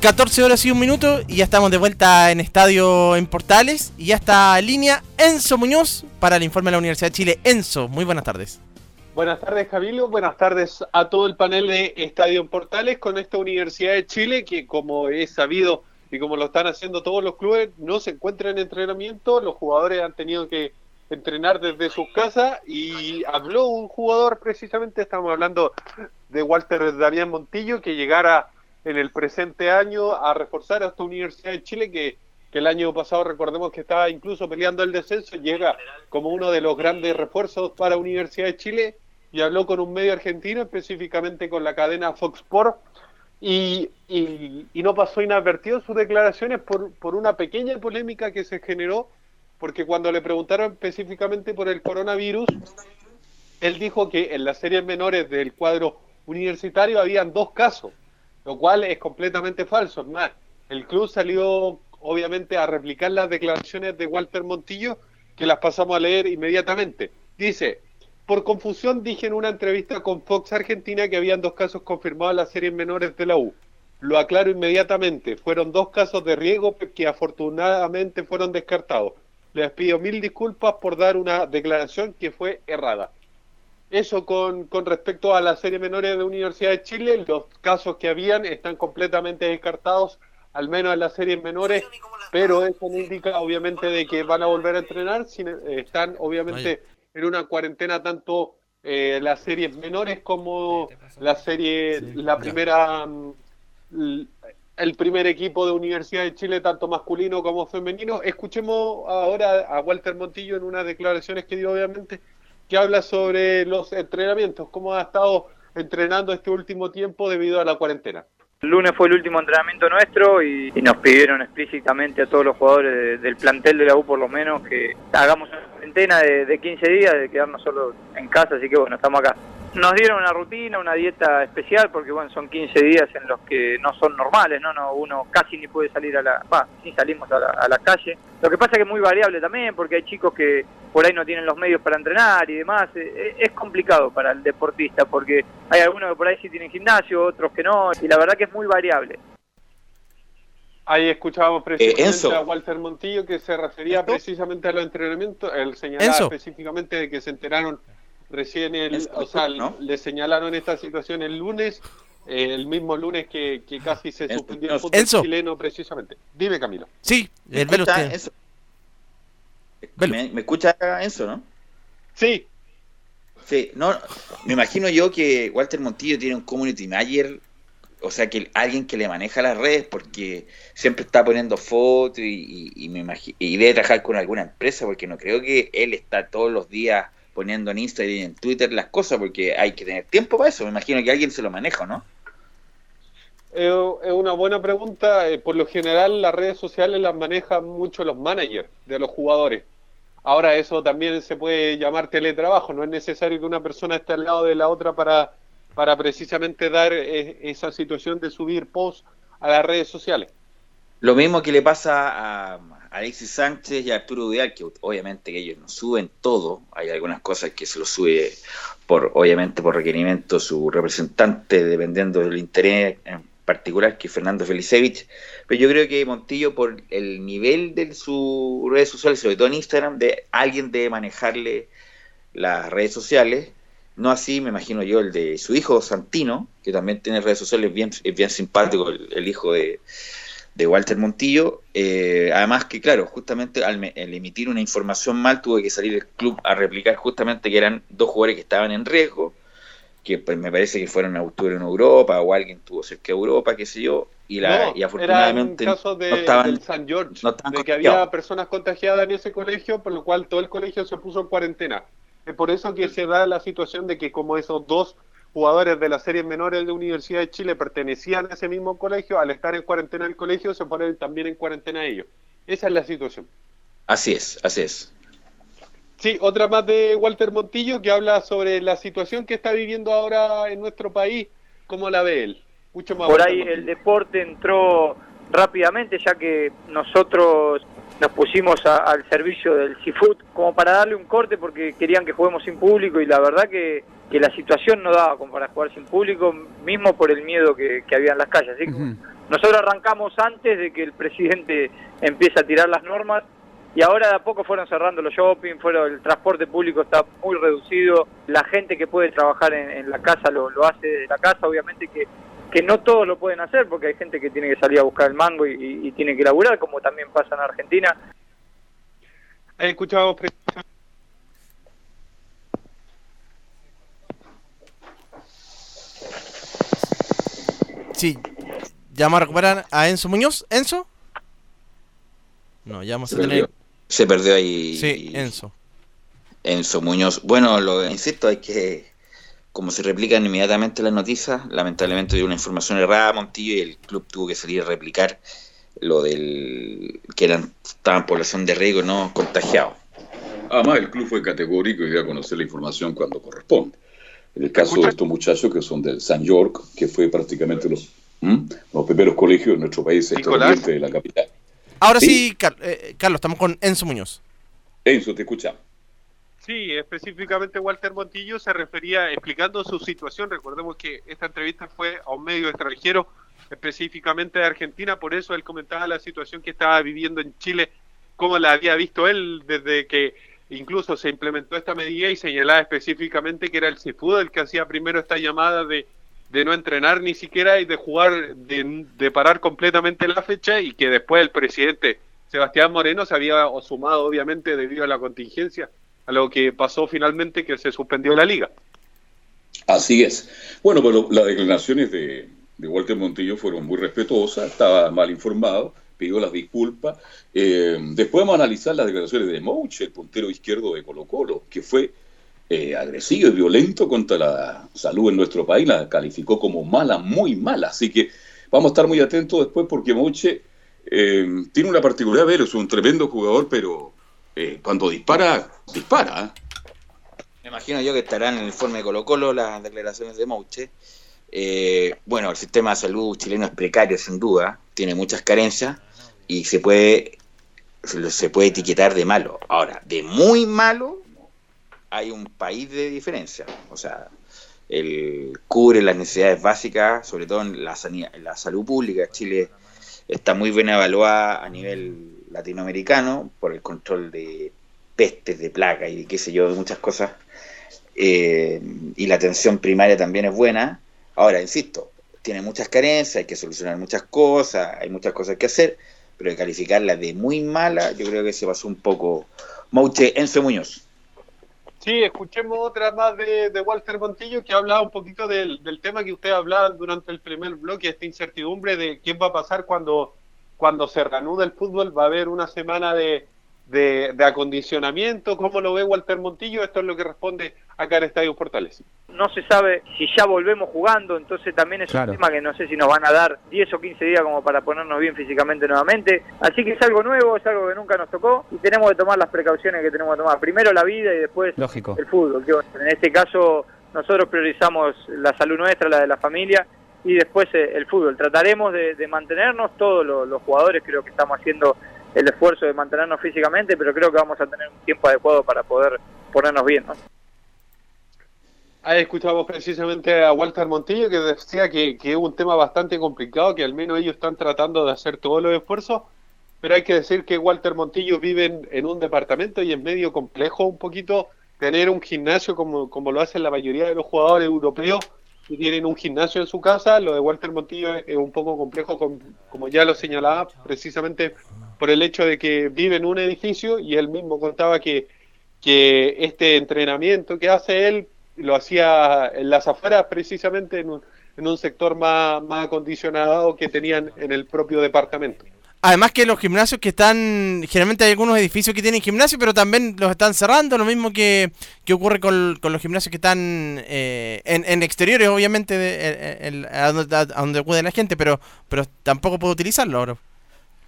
...14 horas y un minuto y ya estamos de vuelta en Estadio en Portales y ya está en línea Enzo Muñoz para el informe de la Universidad de Chile. Enzo, muy buenas tardes. Buenas tardes, Javilo. Buenas tardes a todo el panel de Estadio en Portales con esta Universidad de Chile que, como es sabido y como lo están haciendo todos los clubes, no se encuentra en entrenamiento. Los jugadores han tenido que entrenar desde sus casas y habló un jugador, precisamente estamos hablando de Walter Damián Montillo, que llegara en el presente año a reforzar a esta Universidad de Chile que, el año pasado recordemos que estaba incluso peleando el descenso, llega como uno de los grandes refuerzos para Universidad de Chile y habló con un medio argentino, específicamente con la cadena Fox Sport, y, y, y no pasó inadvertido sus declaraciones por, por una pequeña polémica que se generó, porque cuando le preguntaron específicamente por el coronavirus, él dijo que en las series menores del cuadro universitario habían dos casos, lo cual es completamente falso. Es más, el club salió obviamente a replicar las declaraciones de Walter Montillo, que las pasamos a leer inmediatamente. Dice, por confusión dije en una entrevista con Fox Argentina que habían dos casos confirmados en las series menores de la U. Lo aclaro inmediatamente, fueron dos casos de riesgo que afortunadamente fueron descartados. Les pido mil disculpas por dar una declaración que fue errada. Eso con, con respecto a las series menores de Universidad de Chile, los casos que habían están completamente descartados, al menos en las series menores, pero eso no indica obviamente de que van a volver a entrenar, sino, eh, están obviamente en una cuarentena tanto eh, las series menores como la serie, la primera, mm, el primer equipo de Universidad de Chile, tanto masculino como femenino. Escuchemos ahora a Walter Montillo en unas declaraciones que dio obviamente, que habla sobre los entrenamientos, cómo ha estado entrenando este último tiempo debido a la cuarentena. El lunes fue el último entrenamiento nuestro y, nos pidieron explícitamente a todos los jugadores de- del plantel de la U por lo menos que hagamos una cuarentena de, de 15 días, de quedarnos solo en casa, así que bueno, estamos acá. Nos dieron una rutina, una dieta especial, porque bueno, son 15 días en los que no son normales, ¿no? no uno casi ni puede salir a la... Va, sí salimos a la, a la calle. Lo que pasa es que es muy variable también, porque hay chicos que por ahí no tienen los medios para entrenar y demás. Eh, Es complicado para el deportista, porque hay algunos que por ahí sí tienen gimnasio, otros que no, y la verdad que es muy variable. Ahí escuchábamos precisamente Enzo. a Walter Montillo que se refería precisamente a los entrenamientos, él señalaba Enzo. específicamente de que se enteraron recién, el, Enzo, o sea, ¿no? le señalaron esta situación el lunes, eh, el mismo lunes que, que casi se Enzo, suspendió el fútbol Enzo. chileno precisamente. Dime Camilo. Sí, ¿Me el velo escucha, usted. Enzo? Velo. ¿Me, me escucha Enzo, no? Sí, Sí, no, me imagino yo que Walter Montillo tiene un community manager, o sea, que alguien que le maneja las redes, porque siempre está poniendo fotos y, me y debe trabajar con alguna empresa, porque no creo que él está todos los días poniendo en Instagram y en Twitter las cosas, porque hay que tener tiempo para eso. Me imagino que alguien se lo maneja, ¿no? es una buena pregunta. eh, por lo general las redes sociales las manejan mucho los managers de los jugadores. Ahora eso también se puede llamar teletrabajo, no es necesario que una persona esté al lado de la otra para, para precisamente dar eh, esa situación de subir posts a las redes sociales. Lo mismo que le pasa a Alexis Sánchez y a Arturo Vidal, que obviamente ellos no suben todo, hay algunas cosas que se lo sube por, obviamente por requerimiento su representante, dependiendo del interés en particular, que Fernando Felicevich, pero yo creo que Montillo, por el nivel de sus redes sociales, sobre todo en Instagram, de alguien debe manejarle las redes sociales, no así, me imagino yo, el de su hijo Santino, que también tiene redes sociales bien, es bien simpático, el, el hijo de, de Walter Montillo. Eh, además que, claro, justamente al, me- al emitir una información mal, tuvo que salir el club a replicar justamente que eran dos jugadores que estaban en riesgo, que pues, me parece que fueron a estuvieron en Europa o alguien tuvo cerca de Europa, qué sé yo, y, la, No, y afortunadamente era un caso de, no estaban... del San George, no de que había personas contagiadas en ese colegio, por lo cual todo el colegio se puso en cuarentena. Es por eso que se da la situación de que como esos dos jugadores de las series menores de Universidad de Chile pertenecían a ese mismo colegio, al estar en cuarentena el colegio, se ponen también en cuarentena ellos. Esa es la situación. Así es, así es. Sí, otra más de Walter Montillo que habla sobre la situación que está viviendo ahora en nuestro país, cómo la ve él. Mucho más Por ahí Montillo. el deporte entró rápidamente ya que nosotros nos pusimos a- al servicio del seafood como para darle un corte porque querían que juguemos sin público y la verdad que, que la situación no daba como para jugar sin público, mismo por el miedo que, que había en las calles. Así que nosotros arrancamos antes de que el presidente empiece a tirar las normas y ahora de a poco fueron cerrando los shopping, fueron, el transporte público está muy reducido, la gente que puede trabajar en, en la casa lo, lo hace de la casa, obviamente que, que no todos lo pueden hacer porque hay gente que tiene que salir a buscar el mango y, y- y tiene que laburar, como también pasa en Argentina. Ahí escuchábamos pre- Sí, vamos a recuperar a Enzo Muñoz. ¿Enzo? No, ya vamos Se a tener... perdió, se perdió ahí Sí, Enzo. Enzo Muñoz. Bueno, lo insisto, hay que, como se replican inmediatamente las noticias, lamentablemente dio una información errada a Montillo y el club tuvo que salir a replicar lo del que eran estaban en población de riesgo no contagiados. Además, el club fue categórico y dio a conocer la información cuando corresponde. En el caso de estos muchachos que son del San York, que fue prácticamente los, ¿m? los primeros colegios en nuestro país extraoriente de la capital. Ahora sí, Sí. Car- eh, Carlos, estamos con Enzo Muñoz. Enzo, te escuchamos. Sí, específicamente Walter Montillo se refería explicando su situación. Recordemos que esta entrevista fue a un medio extranjero, específicamente de Argentina, por eso él comentaba la situación que estaba viviendo en Chile, cómo la había visto él desde que incluso se implementó esta medida y señalaba específicamente que era el CIFUD el que hacía primero esta llamada de, de no entrenar ni siquiera y de jugar, de, de, parar completamente la fecha y que después el presidente Sebastián Moreno se había sumado obviamente debido a la contingencia a lo que pasó finalmente que se suspendió la liga. Así es. Bueno, pero las declaraciones de, Walter Montillo fueron muy respetuosas, estaba mal informado, pidió las disculpas. Eh, después vamos a analizar las declaraciones de Mouche, el puntero izquierdo de Colo Colo, que fue eh, agresivo y violento contra la salud en nuestro país, la calificó como mala, muy mala. Así que vamos a estar muy atentos después porque Mouche eh, tiene una particularidad, pero es un tremendo jugador, pero cuando dispara, dispara. Me imagino yo que estarán en el informe de Colo Colo las declaraciones de Mouche. bueno, el sistema de salud chileno es precario, sin duda, tiene muchas carencias, y se puede, se puede etiquetar de malo. Ahora, de muy malo, hay un país de diferencia. O sea, el cubre las necesidades básicas, sobre todo en la, en la salud pública. Chile está muy bien evaluada a nivel latinoamericano por el control de pestes, de plaga y de qué sé yo, de muchas cosas. Eh, y la atención primaria también es buena. Ahora, insisto, tiene muchas carencias, hay que solucionar muchas cosas, hay muchas cosas que hacer, pero de calificarla de muy mala, yo creo que se pasó un poco. Mouche Enzo Muñoz. Sí, escuchemos otra más de, Walter Montillo que hablaba un poquito del, tema que usted hablaba durante el primer bloque, esta incertidumbre de quién va a pasar cuando, cuando se reanuda el fútbol. Va a haber una semana de, de, acondicionamiento. ¿Cómo lo ve Walter Montillo? Esto es lo que responde acá en Estadio Portales. No se sabe si ya volvemos jugando, entonces también es un tema que no sé si nos van a dar 10 o 15 días como para ponernos bien físicamente nuevamente. Así que es algo nuevo, es algo que nunca nos tocó y tenemos que tomar las precauciones que tenemos que tomar. Primero la vida y después el fútbol. en este caso nosotros priorizamos la salud nuestra, la de la familia y después eh, el fútbol. Trataremos de, mantenernos, todos los jugadores creo que estamos haciendo el esfuerzo de mantenernos físicamente, pero creo que vamos a tener un tiempo adecuado para poder ponernos bien. ¿no? Ahí escuchamos precisamente a Walter Montillo que decía que, que, es un tema bastante complicado, que al menos ellos están tratando de hacer todos los esfuerzos, pero hay que decir que Walter Montillo vive en, un departamento y es medio complejo un poquito tener un gimnasio como, como lo hacen la mayoría de los jugadores europeos tienen un gimnasio en su casa. Lo de Walter Montillo es, un poco complejo, como ya lo señalaba, precisamente por el hecho de que vive en un edificio y él mismo contaba que, este entrenamiento que hace él lo hacía en las afueras precisamente en un, en un sector más acondicionado que tenían en el propio departamento. Además que los gimnasios que están, generalmente hay algunos edificios que tienen gimnasio, pero también los están cerrando, lo mismo que, que ocurre con, con, los gimnasios que están eh, en, en, exteriores, obviamente, de, a, donde, a, donde acude la gente, pero, pero tampoco puedo utilizarlo ahora.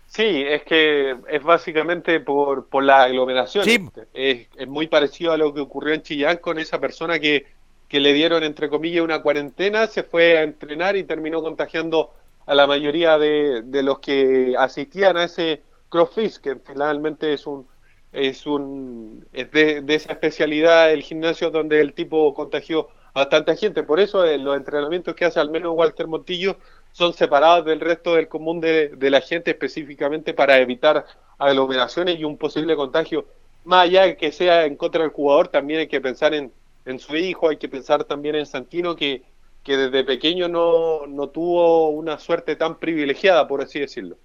Sí, es que es básicamente por, por la aglomeración. Es, es, muy parecido a lo que ocurrió en Chillán con esa persona que, que le dieron, entre comillas, una cuarentena, se fue a entrenar y terminó contagiando a la mayoría de, de los que asistían a ese CrossFit, que finalmente es un es un es de, de, esa especialidad el gimnasio donde el tipo contagió a tanta gente. Por eso eh, los entrenamientos que hace al menos Walter Montillo son separados del resto del común de, la gente específicamente para evitar aglomeraciones y un posible contagio. Más allá de que sea en contra del jugador, también hay que pensar en, en su hijo, hay que pensar también en Santino, que, que desde pequeño no, no tuvo una suerte tan privilegiada, por así decirlo.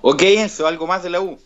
Ok, eso, algo más de la U.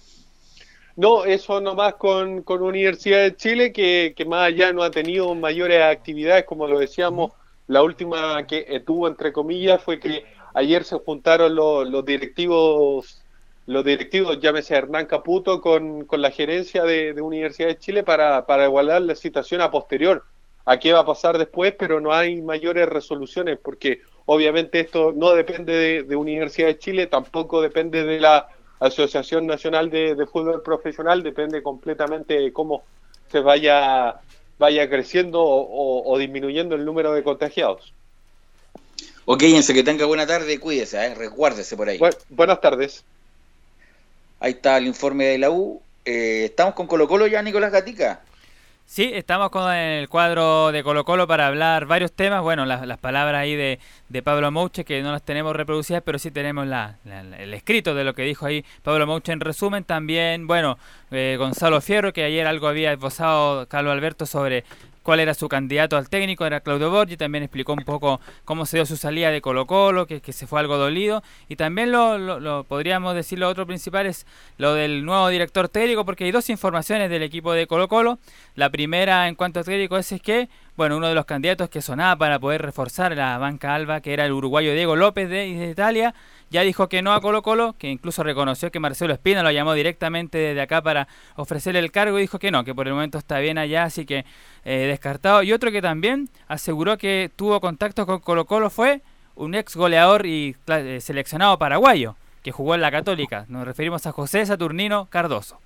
No, eso nomás con, con Universidad de Chile, que, que más allá no ha tenido mayores actividades, como lo decíamos, la última que tuvo, entre comillas, fue que ayer se juntaron los, los directivos, los directivos, llámese Hernán Caputo, con, con la gerencia de, Universidad de Chile para, para igualar la situación a posterior. A qué va a pasar después, pero no hay mayores resoluciones, porque obviamente esto no depende de, Universidad de Chile, tampoco depende de la Asociación Nacional de, de Fútbol Profesional, depende completamente de cómo se vaya vaya creciendo o, disminuyendo el número de contagiados. Ok, Enzo, que tenga buena tarde, cuídese, ¿eh? resguárdese por ahí. buenas tardes. Ahí está el informe de la U. Eh, ¿Estamos con Colo Colo ya, Nicolás Gatica? Sí, estamos con el cuadro de Colo Colo para hablar varios temas. Bueno, las, las palabras ahí de, de, Pablo Mouche que no las tenemos reproducidas, pero sí tenemos la, la, el escrito de lo que dijo ahí Pablo Mouche en resumen. También, bueno, eh, Gonzalo Fierro, que ayer algo había esbozado Carlos Alberto sobre cuál era su candidato al técnico, era Claudio Borgi, también explicó un poco cómo se dio su salida de Colo Colo, que, se fue algo dolido, y también lo, lo, podríamos decir lo otro principal es lo del nuevo director técnico, porque hay dos informaciones del equipo de Colo Colo, la primera en cuanto a técnico es que, bueno, uno de los candidatos que sonaba para poder reforzar la banca alba, que era el uruguayo Diego López de, Italia, ya dijo que no a Colo Colo, que incluso reconoció que Marcelo Espina lo llamó directamente desde acá para ofrecerle el cargo y dijo que no, que por el momento está bien allá, así que eh, descartado. Y otro que también aseguró que tuvo contacto con Colo Colo fue un ex goleador y eh, seleccionado paraguayo que jugó en la Católica. Nos referimos a José Saturnino Cardoso,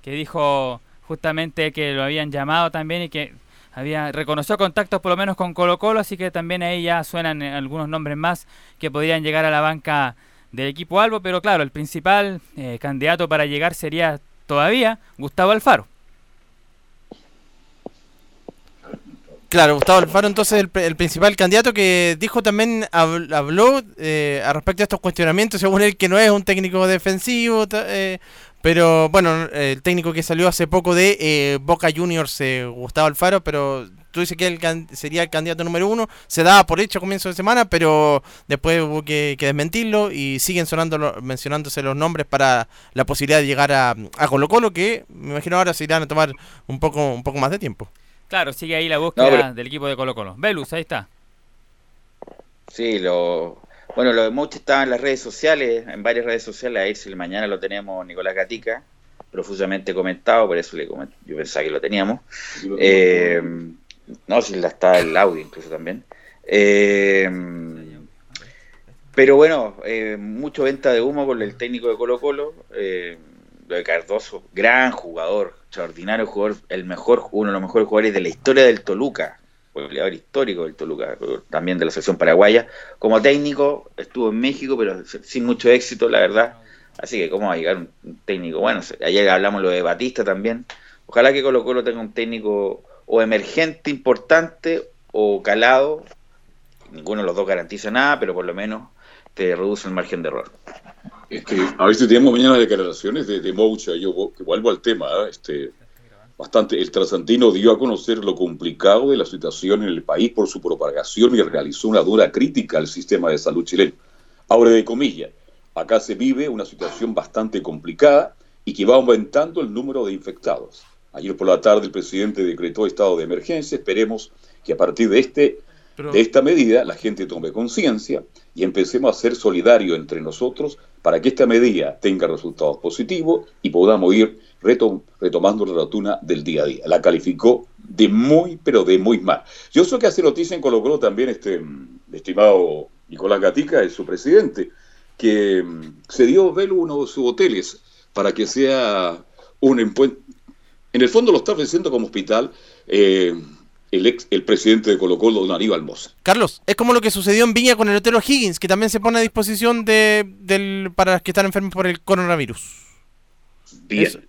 que dijo justamente que lo habían llamado también y que había reconoció contactos por lo menos con Colo Colo, así que también ahí ya suenan algunos nombres más que podrían llegar a la banca del equipo Albo, pero claro, el principal eh, candidato para llegar sería todavía Gustavo Alfaro. Claro, Gustavo Alfaro, entonces el, el, principal candidato que dijo también, habló eh, a respecto a estos cuestionamientos, según él, que no es un técnico defensivo, eh, pero bueno, el técnico que salió hace poco de eh, Boca Juniors, Gustavo Alfaro, pero tú dices que él sería el candidato número uno, se daba por hecho a comienzo de semana, pero después hubo que, que desmentirlo y siguen sonando mencionándose los nombres para la posibilidad de llegar a, a Colo Colo, que me imagino ahora se irán a tomar un poco, un poco más de tiempo. Claro, sigue ahí la búsqueda no, pero... del equipo de Colo Colo. Velus, ahí está. Sí, lo bueno, lo de Mochi estaba en las redes sociales, en varias redes sociales, ahí si mañana lo tenemos Nicolás Gatica, profusamente comentado, por eso le comenté, yo pensaba que lo teníamos. Eh, no, si la está el audio incluso también. Eh, pero bueno, eh, mucho venta de humo con el técnico de Colo Colo, eh, lo de Cardoso, gran jugador, extraordinario jugador, el mejor, uno de los mejores jugadores de la historia del Toluca, goleador histórico del Toluca, también de la selección paraguaya. Como técnico estuvo en México, pero sin mucho éxito, la verdad. Así que, ¿cómo va a llegar un técnico? Bueno, ayer hablamos lo de Batista también. Ojalá que Colo Colo tenga un técnico o emergente importante o calado. Ninguno de los dos garantiza nada, pero por lo menos te reduce el margen de error. Este, a tenemos mañana declaraciones de, de Moucha. Yo vuelvo al tema. ¿eh? Este, bastante. El trasantino dio a conocer lo complicado de la situación en el país por su propagación y realizó una dura crítica al sistema de salud chileno. Ahora de comillas, acá se vive una situación bastante complicada y que va aumentando el número de infectados. Ayer por la tarde el presidente decretó estado de emergencia. Esperemos que a partir de este Pero... de esta medida la gente tome conciencia y empecemos a ser solidarios entre nosotros para que esta medida tenga resultados positivos y podamos ir retom retomando la rotuna del día a día. La calificó de muy, pero de muy mal. Yo sé que hace noticia en Colo Colo también este estimado Nicolás Gatica, es su presidente, que se dio velo uno de sus hoteles para que sea un encuentro. En el fondo lo está ofreciendo como hospital eh, el ex el presidente de Colo Colo, don Aníbal Mosa. Carlos, es como lo que sucedió en Viña con el Hotel Higgins, que también se pone a disposición de, del, para los que están enfermos por el coronavirus. Bien.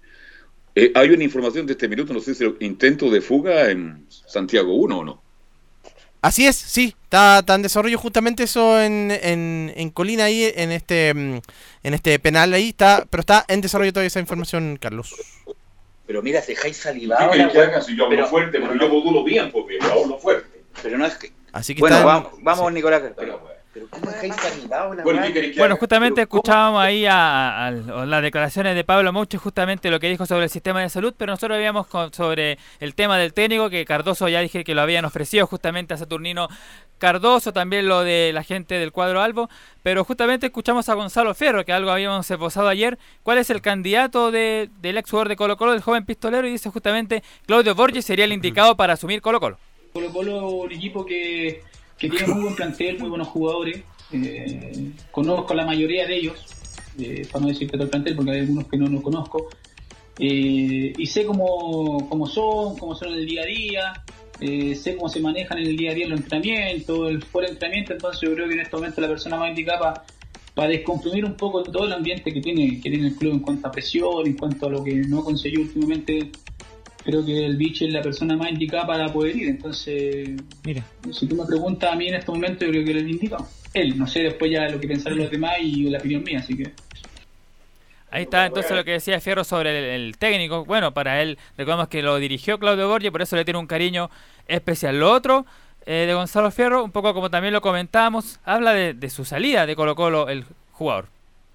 Eh, hay una información de este minuto, no sé si el intento de fuga en Santiago 1 o no. Así es, sí, está, está en desarrollo justamente eso en, en, en, Colina ahí, en este en este penal ahí, está, pero está en desarrollo todavía esa información, Carlos. Pero mira, dejáis salivado. ¿Qué que haga si yo hablo pero, fuerte? Porque yo modulo bien, porque yo hablo fuerte. Pero no es que... Así que bueno, está vamos, vamos sí. Nicolás. Pero, pero ¿cómo dejáis salivado la bueno, bueno, justamente escuchábamos ahí a, a, a, las declaraciones de Pablo Mouche, justamente lo que dijo sobre el sistema de salud, pero nosotros habíamos con, sobre el tema del técnico, que Cardoso ya dije que lo habían ofrecido justamente a Saturnino Cardoso, también lo de la gente del cuadro Albo, pero justamente escuchamos a Gonzalo Ferro, que algo habíamos esbozado ayer, cuál es el candidato de, del ex jugador de Colo Colo, del joven pistolero, y dice justamente Claudio Borges sería el indicado para asumir Colo Colo. Colo Colo, un equipo que, que tiene muy buen plantel, muy buenos jugadores, eh, conozco la mayoría de ellos, eh, para no decir que todo el plantel, porque hay algunos que no los conozco, eh, y sé cómo, cómo son, cómo son en el día a día, eh, sé cómo se manejan en el día a día los entrenamientos, el fuera de entrenamiento, entonces yo creo que en este momento la persona más indicada para descomprimir un poco todo el ambiente que tiene, que tiene el club en cuanto a presión, en cuanto a lo que no consiguió últimamente, creo que el bicho es la persona más indicada para poder ir. Entonces, Mira. si tú me preguntas a mí en este momento, yo creo que él indica. Él, no sé después ya lo que pensarán los demás y la opinión mía, así que. Ahí está entonces lo que decía Fierro sobre el, el técnico. Bueno, para él, recordemos que lo dirigió Claudio Borges, por eso le tiene un cariño especial. Lo otro eh, de Gonzalo Fierro, un poco como también lo comentábamos, habla de, de su salida de Colo Colo, el jugador.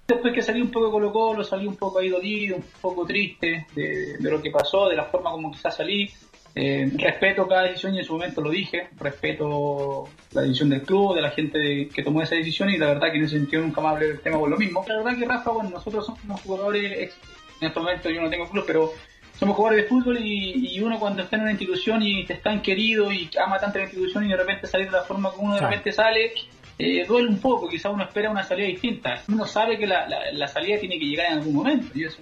Después que salí un poco de Colo Colo, salí un poco ahí dolido, un poco triste de, de lo que pasó, de la forma como quizás salí. Eh, respeto cada decisión y en su momento lo dije, respeto la decisión del club, de la gente que tomó esa decisión y la verdad que en ese sentido nunca más hablé del tema por lo mismo. La verdad que Rafa, bueno, nosotros somos jugadores, ex- en este momento yo no tengo club, pero somos jugadores de fútbol y, y uno cuando está en una institución y te están querido y ama tanto la institución y de repente salir de la forma como uno de repente sale, eh, duele un poco, quizás uno espera una salida distinta. Uno sabe que la, la- la salida tiene que llegar en algún momento y eso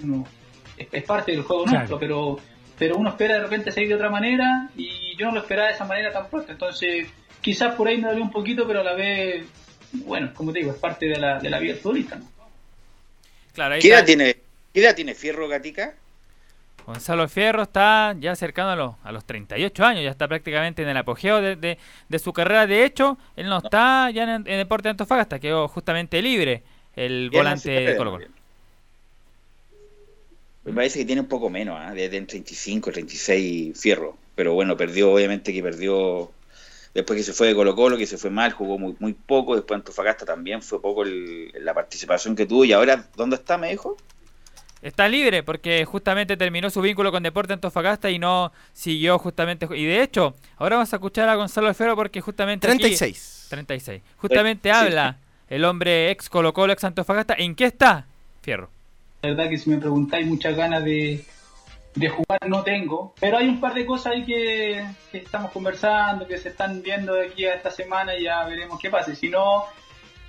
es, es parte del juego Claro. nuestro, pero pero uno espera de repente salir de otra manera y yo no lo esperaba de esa manera tan pronto. Entonces, quizás por ahí me dolió un poquito, pero a la vez, bueno, como te digo, es parte de la, de la vida futbolista. ¿no? Claro, ahí ¿Qué edad tiene, qué edad tiene Fierro Gatica? Gonzalo Fierro está ya cercano a los, a los 38 años, ya está prácticamente en el apogeo de, de- de su carrera. De hecho, él no está ya en, en Deporte de Antofagasta, quedó justamente libre el Bien, volante de Colo Colo. Me parece que tiene un poco menos, ¿ah? de, de 35, 36 Fierro. Pero bueno, perdió, obviamente que perdió después que se fue de Colo Colo, que se fue mal, jugó muy, muy poco. Después Antofagasta también fue poco el- la participación que tuvo. Y ahora, ¿dónde está, me dijo? Está libre porque justamente terminó su vínculo con Deporte Antofagasta y no siguió justamente. Y de hecho, ahora vamos a escuchar a Gonzalo Fierro porque justamente. aquí- 36. 36. Justamente Sí. habla el hombre ex Colo Colo, ex Antofagasta. ¿En qué está, Fierro? La verdad que si me preguntáis muchas ganas de, de jugar no tengo, pero hay un par de cosas ahí que, que estamos conversando, que se están viendo de aquí a esta semana y ya veremos qué pasa. Si no,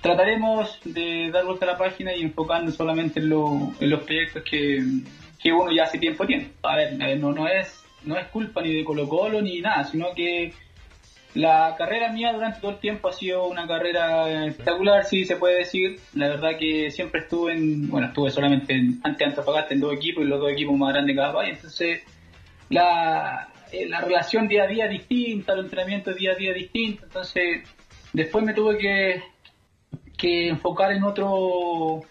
trataremos de dar vuelta a la página y enfocarnos solamente en, lo- en los proyectos que, que uno ya hace tiempo tiene. A ver, no, no, es, no es culpa ni de Colo Colo ni nada, sino que la carrera mía durante todo el tiempo ha sido una carrera espectacular, si se puede decir. La verdad que siempre estuve en, bueno, estuve solamente en, ante Antofagasta en dos equipos y los dos equipos más grandes de cada país. Entonces, la, eh, la relación día a día es distinta, el entrenamiento día a día es distinto. Entonces, después me tuve que, que enfocar en otro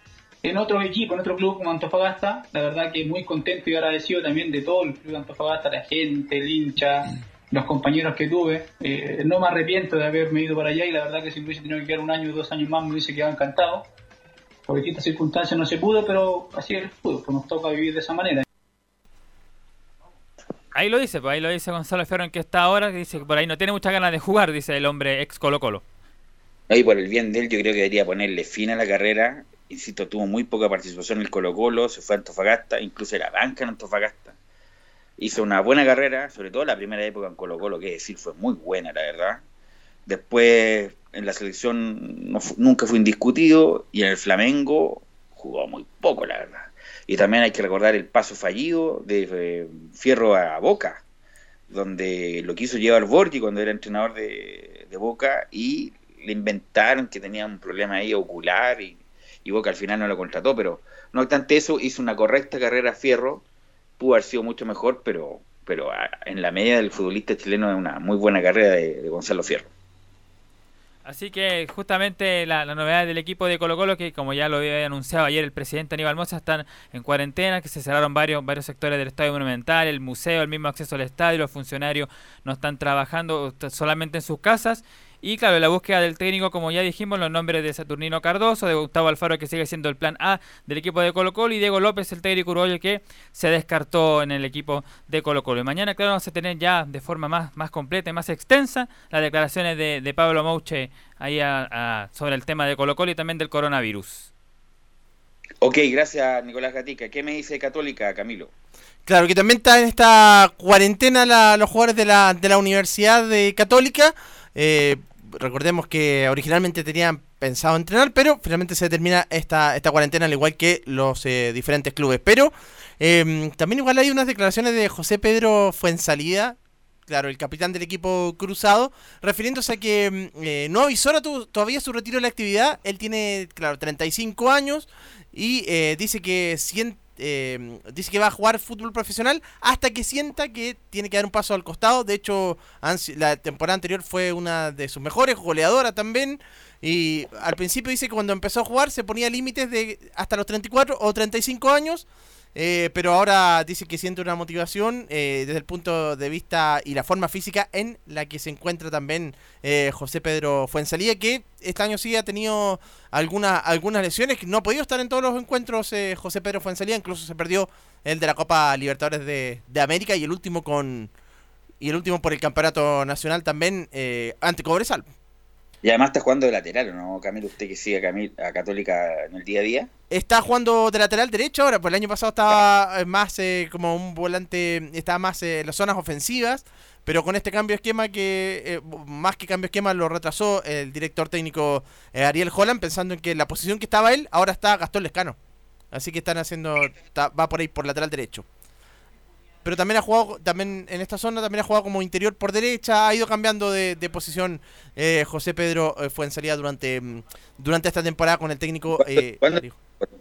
en otro equipo, en otro club como Antofagasta. La verdad que muy contento y agradecido también de todo el club de Antofagasta, la gente, el hincha, los compañeros que tuve. Eh, no me arrepiento de haberme ido para allá y la verdad que si me hubiese tenido que quedar un año o dos años más me hubiese quedado encantado. Por distintas circunstancias no se pudo, pero así es el fútbol, pues nos toca vivir de esa manera. Ahí lo dice, pues ahí lo dice Gonzalo Fierro en que está ahora, que dice que por ahí no tiene muchas ganas de jugar, dice el hombre ex Colo Colo. Ahí por el bien de él, yo creo que debería ponerle fin a la carrera. Insisto, tuvo muy poca participación en el Colo Colo, se fue a Antofagasta, incluso era banca en Antofagasta. Hizo una buena carrera, sobre todo la primera época en Colo Colo, que decir, fue muy buena, la verdad. Después en la selección no nunca fue indiscutido y en el Flamengo jugó muy poco, la verdad. Y también hay que recordar el paso fallido de eh, Fierro a Boca, donde lo quiso llevar Borghi cuando era entrenador de, de Boca y le inventaron que tenía un problema ahí ocular y, y Boca al final no lo contrató, pero no obstante eso hizo una correcta carrera Fierro, pudo haber sido mucho mejor, pero, pero en la media del futbolista chileno es una muy buena carrera de, Gonzalo Fierro. Así que justamente la, la novedad del equipo de Colo Colo, que como ya lo había anunciado ayer el presidente Aníbal Moza, están en cuarentena, que se cerraron varios, varios sectores del Estadio Monumental, el museo, el mismo acceso al estadio, los funcionarios no están trabajando solamente en sus casas. Y claro, la búsqueda del técnico, como ya dijimos, los nombres de Saturnino Cardoso, de Gustavo Alfaro, que sigue siendo el plan A del equipo de Colo Colo, y Diego López, el técnico uruguayo, que se descartó en el equipo de Colo Colo. Y mañana, claro, vamos a tener ya de forma más, más completa y más extensa las declaraciones de, de Pablo Mouche ahí a- a- sobre el tema de Colo Colo y también del coronavirus. Ok, gracias Nicolás Gatica. ¿Qué me dice Católica, Camilo? Claro, que también está en esta cuarentena la- los jugadores de la, de la Universidad de Católica. Eh, recordemos que originalmente tenían pensado entrenar, pero finalmente se termina esta, esta cuarentena, al igual que los eh, diferentes clubes. Pero eh, también igual hay unas declaraciones de José Pedro Fuensalida claro, el capitán del equipo cruzado, refiriéndose a que mm, eh, no avisó todavía su retiro de la actividad. Él tiene, claro, 35 años y eh, dice que siente eh, dice que va a jugar fútbol profesional hasta que sienta que tiene que dar un paso al costado. De hecho, la temporada anterior fue una de sus mejores, goleadora también. Y al principio dice que cuando empezó a jugar se ponía límites de hasta los 34 o 35 años. Eh, pero ahora dice que siente una motivación eh, desde el punto de vista y la forma física en la que se encuentra también eh, José Pedro Fuensalía, que este año sí ha tenido alguna, algunas lesiones, que no ha podido estar en todos los encuentros José Pedro Fuensalía, incluso se perdió el de la Copa Libertadores de, de, América y el último con y el último por el Campeonato Nacional también ante Cobresal. Y además está jugando de lateral, ¿no, Camilo? Usted que sigue a, a Católica en el día a día. Está jugando de lateral derecho ahora, pues el año pasado estaba eh, más eh, como un volante, estaba más eh, en las zonas ofensivas, pero con este cambio de esquema que, más que cambio de esquema, lo retrasó el director técnico Ariel Holland, pensando en que la posición que estaba él, ahora está Gastón Lescano. Así que están haciendo, va por ahí por lateral derecho pero también ha jugado, también en esta zona también ha jugado como interior por derecha, ha ido cambiando de, posición eh, José Pedro eh, fue en salida durante, mm, durante esta temporada con el técnico. Eh,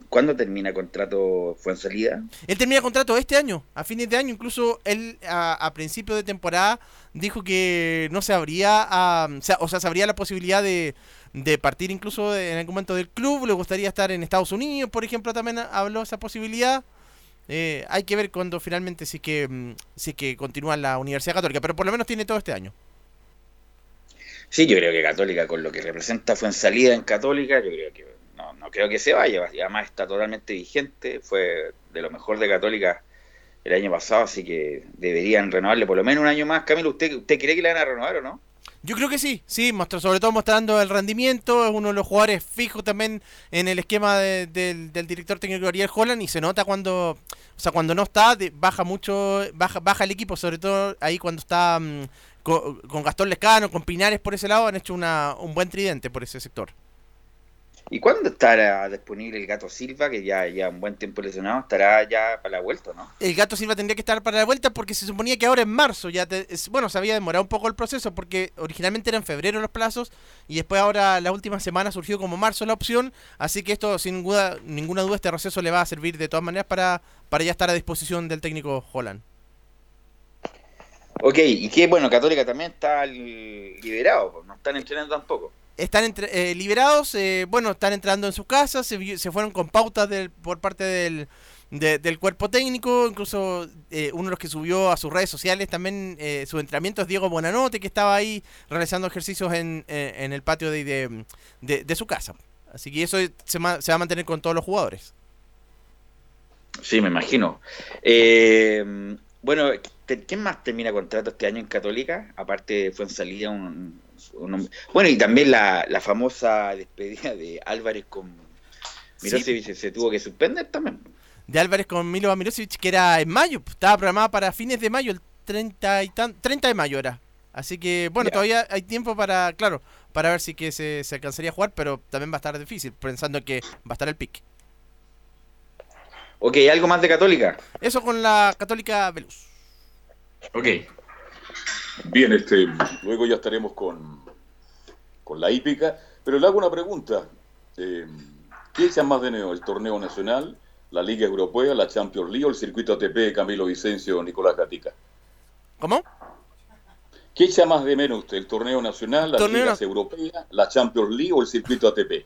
¿Cuándo, termina contrato fue en salida? Él termina contrato este año, a fines de año, incluso él a, principio de temporada dijo que no se habría, o, sea, o sea, se habría la posibilidad de, de partir incluso en algún momento del club, le gustaría estar en Estados Unidos, por ejemplo, también habló esa posibilidad. Eh, hay que ver cuando finalmente sí que, mm, sí que continúa la Universidad Católica, pero por lo menos tiene todo este año. Sí, yo creo que Católica, con lo que representa fue en salida en Católica, yo creo que no, no creo que se vaya, además está totalmente vigente, fue de lo mejor de Católica el año pasado, así que deberían renovarle por lo menos un año más. Camilo, ¿usted, usted cree que le van a renovar o no? Yo creo que sí, sí, mostró, sobre todo mostrando el rendimiento, es uno de los jugadores fijos también en el esquema del, director técnico Ariel Holland y se nota cuando, o sea, cuando no está, baja mucho, baja, baja el equipo, sobre todo ahí cuando está mm, con, Gastón Lescano, con Pinares por ese lado, han hecho una, un buen tridente por ese sector. ¿Y cuándo estará disponible el Gato Silva, que ya ya un buen tiempo lesionado, estará ya para la vuelta, no? El Gato Silva tendría que estar para la vuelta porque se suponía que ahora en marzo ya, bueno, se había demorado un poco el proceso porque originalmente era en febrero los plazos y después ahora la última semana surgió como marzo la opción, así que esto sin ninguna, ninguna duda este proceso le va a servir de todas maneras para, para ya estar a disposición del técnico Holland. Ok, y que bueno, Católica también está liberado, no están entrenando tampoco están entre, eh, liberados, eh, bueno, están entrando en sus casas, se, fueron con pautas del, por parte del, del cuerpo técnico, incluso eh, uno de los que subió a sus redes sociales también su entrenamiento es Diego Bonanote, que estaba ahí realizando ejercicios en, en el patio de, de, su casa. Así que eso se, se, va a mantener con todos los jugadores. Sí, me imagino. bueno, ¿quién más termina contrato este año en Católica? Aparte fue en salida un, bueno, y también la, la famosa despedida de Álvarez con Mirosevic se, tuvo que suspender también. De Álvarez con Milo Mirosevic, que era en mayo, pues, estaba programada para fines de mayo, el 30, y 30 de mayo era. Así que, bueno, todavía hay tiempo para, claro, para ver si que se, se, alcanzaría a jugar, pero también va a estar difícil, pensando que va a estar el pick. Ok, ¿algo más de Católica? Eso con la Católica Velus. Ok. Bien, este, luego ya estaremos con, con la hípica, pero le hago una pregunta. Eh, ¿Qué echa más de neo? ¿El torneo nacional, la Liga Europea, la Champions League o el circuito ATP Camilo Vicencio Nicolás Gatica? ¿Cómo? ¿Qué echa más de menos usted? ¿El torneo nacional, la Liga Europea, la Champions League o el circuito ATP? Eh,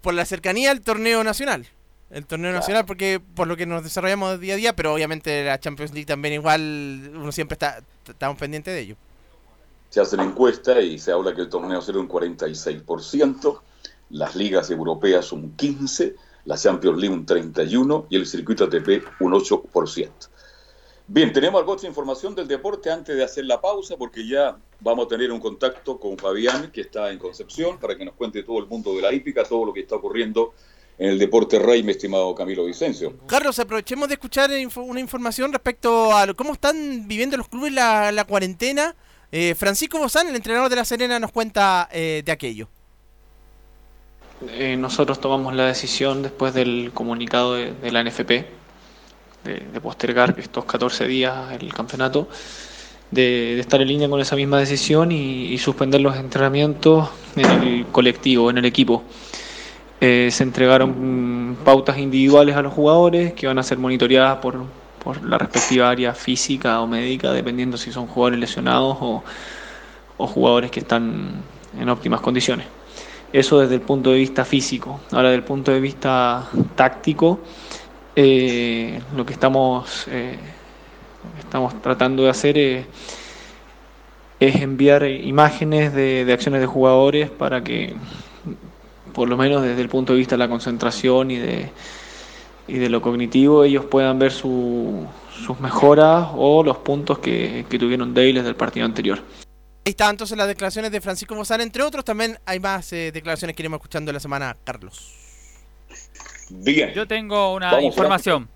por la cercanía al torneo nacional el torneo nacional porque por lo que nos desarrollamos día a día, pero obviamente la Champions League también igual uno siempre está estamos pendientes de ello. Se hace la encuesta y se habla que el torneo será un 46%, las ligas europeas un 15%, la Champions League un 31% y el circuito ATP un 8%. Bien, tenemos algo de información del deporte antes de hacer la pausa porque ya vamos a tener un contacto con Fabián que está en Concepción para que nos cuente todo el mundo de la hípica, todo lo que está ocurriendo en el deporte rey, mi estimado Camilo Vicencio. Carlos, aprovechemos de escuchar una información respecto a cómo están viviendo los clubes la, cuarentena. Eh, Francisco Bozán, el entrenador de La Serena, nos cuenta eh, de aquello. Eh, nosotros tomamos la decisión después del comunicado de, la NFP de, postergar estos 14 días el campeonato de, estar en línea con esa misma decisión y, suspender los entrenamientos en el colectivo, en el equipo. Eh, se entregaron pautas individuales a los jugadores que van a ser monitoreadas por, por la respectiva área física o médica, dependiendo si son jugadores lesionados o, o jugadores que están en óptimas condiciones. Eso desde el punto de vista físico. Ahora, desde el punto de vista táctico, eh, lo que estamos, eh, estamos tratando de hacer es, enviar imágenes de, acciones de jugadores para que, por lo menos desde el punto de vista de la concentración y de, y de lo cognitivo, ellos puedan ver sus mejoras o los puntos que, que tuvieron débiles del partido anterior. Ahí están entonces las declaraciones de Francisco Bozal, entre otros. También hay más eh, declaraciones que iremos escuchando la semana, Carlos. Bien. Yo tengo una información.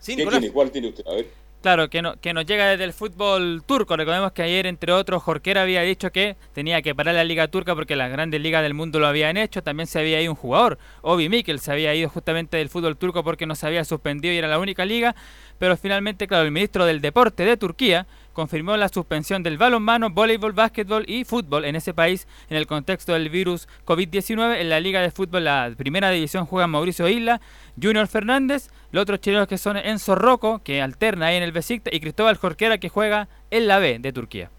¿Sí? ¿Cuál tiene usted? A ver. Claro, que, no, que nos llega desde el fútbol turco. Recordemos que ayer, entre otros, Jorquera había dicho que tenía que parar la liga turca porque las grandes ligas del mundo lo habían hecho. También se había ido un jugador, Obi Mikkel, se había ido justamente del fútbol turco porque no se había suspendido y era la única liga. Pero finalmente, claro, el ministro del Deporte de Turquía confirmó la suspensión del balonmano, voleibol, básquetbol y fútbol en ese país en el contexto del virus COVID-19. En la Liga de Fútbol, la primera división, juegan Mauricio Isla, Junior Fernández, los otros chilenos que son Enzo Rocco, que alterna ahí en el Besiktas, y Cristóbal Jorquera, que juega en la B de Turquía.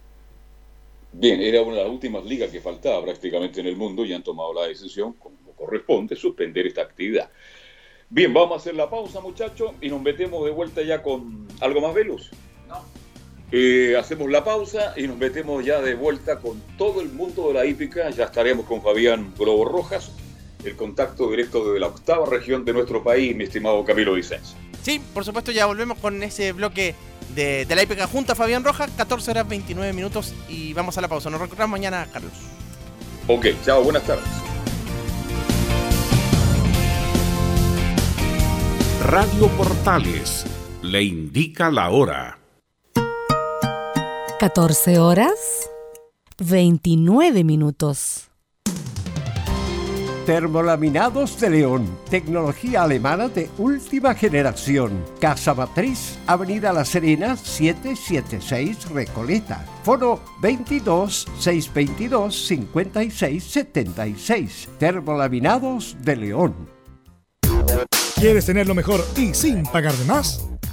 Bien, era una de las últimas ligas que faltaba prácticamente en el mundo y han tomado la decisión, como corresponde, suspender esta actividad. Bien, vamos a hacer la pausa, muchachos, y nos metemos de vuelta ya con algo más veloz. Eh, hacemos la pausa y nos metemos ya de vuelta con todo el mundo de la hípica. Ya estaremos con Fabián Globo Rojas, el contacto directo de la octava región de nuestro país, mi estimado Camilo Vicens. Sí, por supuesto, ya volvemos con ese bloque de, la hípica junto a Fabián Rojas, 14 horas 29 minutos y vamos a la pausa. Nos encontramos mañana, Carlos. Ok, chao, buenas tardes. Radio Portales le indica la hora. 14 horas 29 minutos. Termolaminados de León, tecnología alemana de última generación. Casa Matriz, Avenida La Serena, 776 Recoleta. Foro 22 622 56 76. Termolaminados de León. ¿Quieres tener lo mejor y sin pagar de más?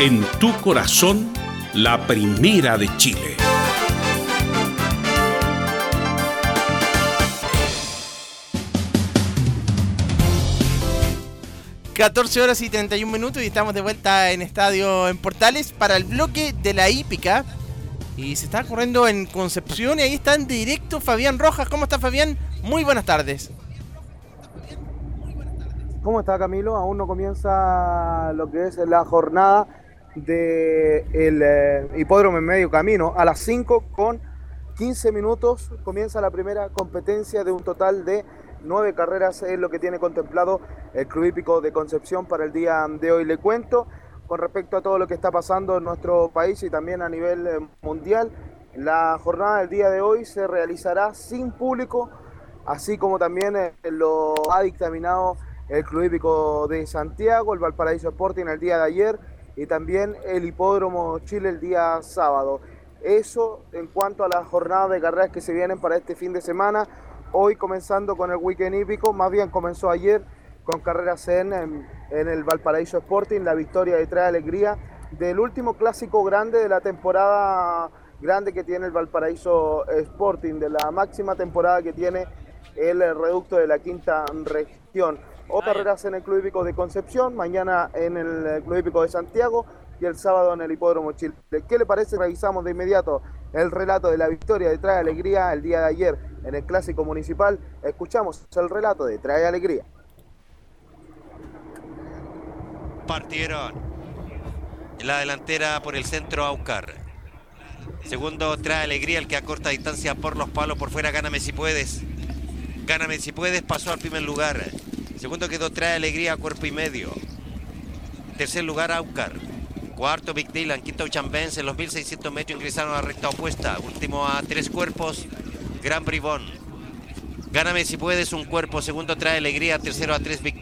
en tu corazón, la primera de Chile. ...14 horas y 31 minutos... ...y estamos de vuelta en Estadio en Portales... ...para el bloque de la hípica... ...y se está corriendo en Concepción... ...y ahí está en directo Fabián Rojas... ¿Cómo está Fabián? Muy buenas tardes. ¿Cómo está Camilo? Aún no comienza lo que es la jornada del eh, hipódromo en medio camino. A las 5 con 15 minutos comienza la primera competencia de un total de Nueve carreras es lo que tiene contemplado el Club Hípico de Concepción para el día de hoy. Le cuento con respecto a todo lo que está pasando en nuestro país y también a nivel eh, mundial. La jornada del día de hoy se realizará sin público, así como también eh, lo ha dictaminado el Club Hípico de Santiago, el Valparaíso Sporting el día de ayer y también el Hipódromo Chile el día sábado. Eso en cuanto a las jornadas de carreras que se vienen para este fin de semana. Hoy comenzando con el weekend hípico, más bien comenzó ayer con carreras en, en, el Valparaíso Sporting, la victoria de Trae Alegría del último clásico grande de la temporada grande que tiene el Valparaíso Sporting, de la máxima temporada que tiene el reducto de la quinta región. O carreras en el Club Hípico de Concepción, mañana en el Club Hípico de Santiago y el sábado en el Hipódromo Chile. ¿Qué le parece? Revisamos de inmediato el relato de la victoria de Trae Alegría el día de ayer en el Clásico Municipal. Escuchamos el relato de Trae Alegría. Partieron en la delantera por el centro Aucar. Segundo trae alegría el que a corta distancia por los palos por fuera. Gáname si puedes. Gáname si puedes. Pasó al primer lugar. Segundo quedó trae alegría cuerpo y medio. Tercer lugar Aucar. Cuarto Big Dylan. Quinto Chambens. En los 1600 metros ingresaron a recta opuesta. Último a tres cuerpos. Gran Bribón. Gáname si puedes un cuerpo. Segundo trae alegría. Tercero a tres Big.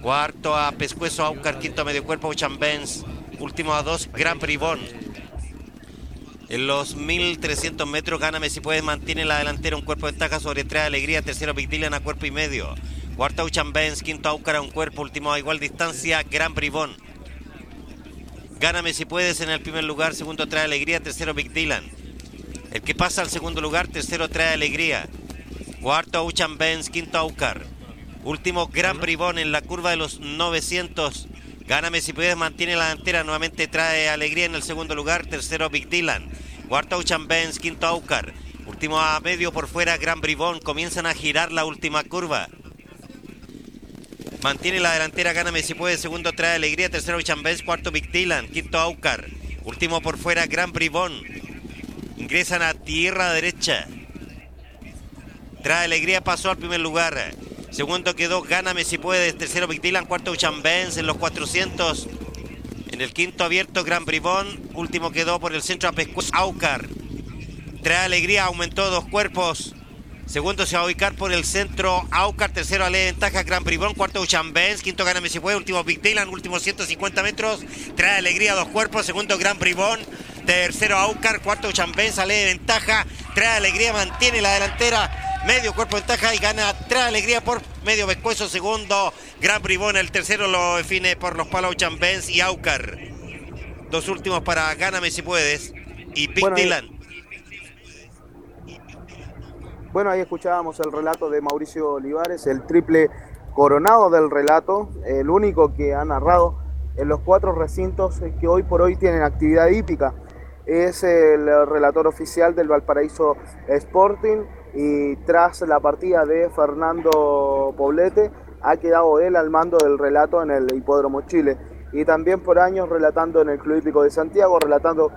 Cuarto a Pescuezo Aucar. Quinto a medio cuerpo Chambens. Último a dos Gran Bribón. En los 1300 metros, Gáname si puedes, mantiene la delantera un cuerpo de ventaja sobre tres Alegría, tercero Big Dylan a cuerpo y medio. Cuarto Uchan Benz, quinto Aucar a un cuerpo, último a igual distancia, Gran Bribón. Gáname si puedes en el primer lugar, segundo trae Alegría, tercero Big Dylan. El que pasa al segundo lugar, tercero trae Alegría. Cuarto Uchan Benz, quinto Aucar. Último Gran Bribón en la curva de los 900. Gáname si puedes, mantiene la delantera, nuevamente trae Alegría en el segundo lugar, tercero Big Dylan. Cuarto Uchan Benz, quinto Aucar. Último a medio por fuera, Gran Bribón. Comienzan a girar la última curva. Mantiene la delantera, gáname si puede. Segundo trae Alegría, tercero Benz, cuarto Big quinto Aucar. Último por fuera, Gran Bribón. Ingresan a tierra derecha. Trae Alegría, pasó al primer lugar. Segundo quedó Gáname si puedes. Tercero Big. Cuarto Uchan Benz en los 400. En el quinto abierto Gran Bribón. Último quedó por el centro a Pescuez Aucar. Trae alegría. Aumentó dos cuerpos. Segundo se va a ubicar por el centro Aucar. Tercero a ventaja Gran Bribón. Cuarto Uchan Benz. Quinto Gáname si puede. Último Big Dylan. Último 150 metros. Trae alegría dos cuerpos. Segundo Gran Bribón. Tercero Aucar. Cuarto. Sale de ventaja. Trae alegría. Mantiene la delantera medio cuerpo ventaja y gana trae alegría por medio pescuezo. Segundo, Gran Bribón. El tercero lo define por los palos Benz y Aucar. Dos últimos para Gáname si puedes. Y Big Bueno, Dylan. Bueno, ahí escuchábamos el relato de Mauricio Olivares, el triple coronado del relato, el único que ha narrado en los cuatro recintos que hoy por hoy tienen actividad hípica. Es el relator oficial del Valparaíso Sporting y tras la partida de Fernando Poblete ha quedado él al mando del relato en el Hipódromo Chile y también por años relatando en el Club Hípico de Santiago, relatando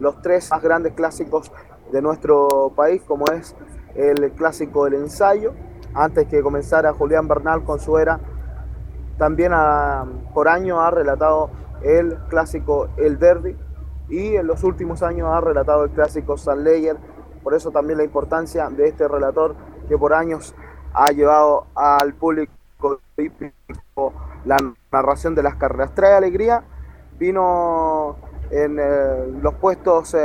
los tres más grandes clásicos de nuestro país, como es el clásico del ensayo, antes que comenzara Julián Bernal con su era, también ha- por año ha relatado el clásico El Derby y en los últimos años ha relatado el clásico San Leyer, por eso también la importancia de este relator que por años ha llevado al público la narración de las carreras. Trae alegría, vino en eh, los puestos eh,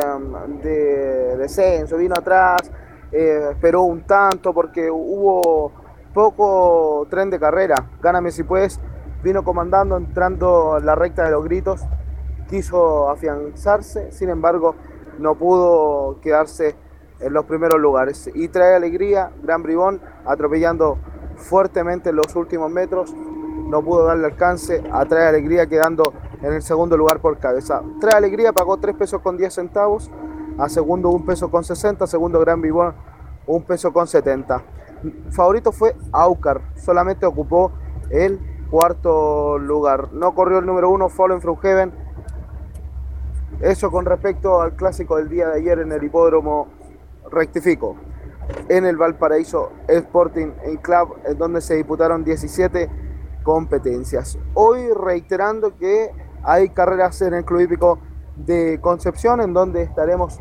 de descenso, vino atrás, eh, esperó un tanto porque hubo poco tren de carrera. Gáname si puedes, vino comandando, entrando en la recta de los gritos, quiso afianzarse, sin embargo no pudo quedarse en los primeros lugares. Y trae alegría, Gran Bribón, atropellando fuertemente en los últimos metros, no pudo darle alcance, a Trae Alegría quedando en el segundo lugar por cabeza. Trae Alegría pagó 3 pesos con 10 centavos, a segundo 1 peso con 60, segundo Gran Bribón 1 peso con 70. Favorito fue Aucar, solamente ocupó el cuarto lugar. No corrió el número 1, Fallen from Heaven. Eso con respecto al clásico del día de ayer en el hipódromo rectifico. en el Valparaíso Sporting Club, en donde se disputaron 17 competencias. Hoy reiterando que hay carreras en el Club Hípico de Concepción, en donde estaremos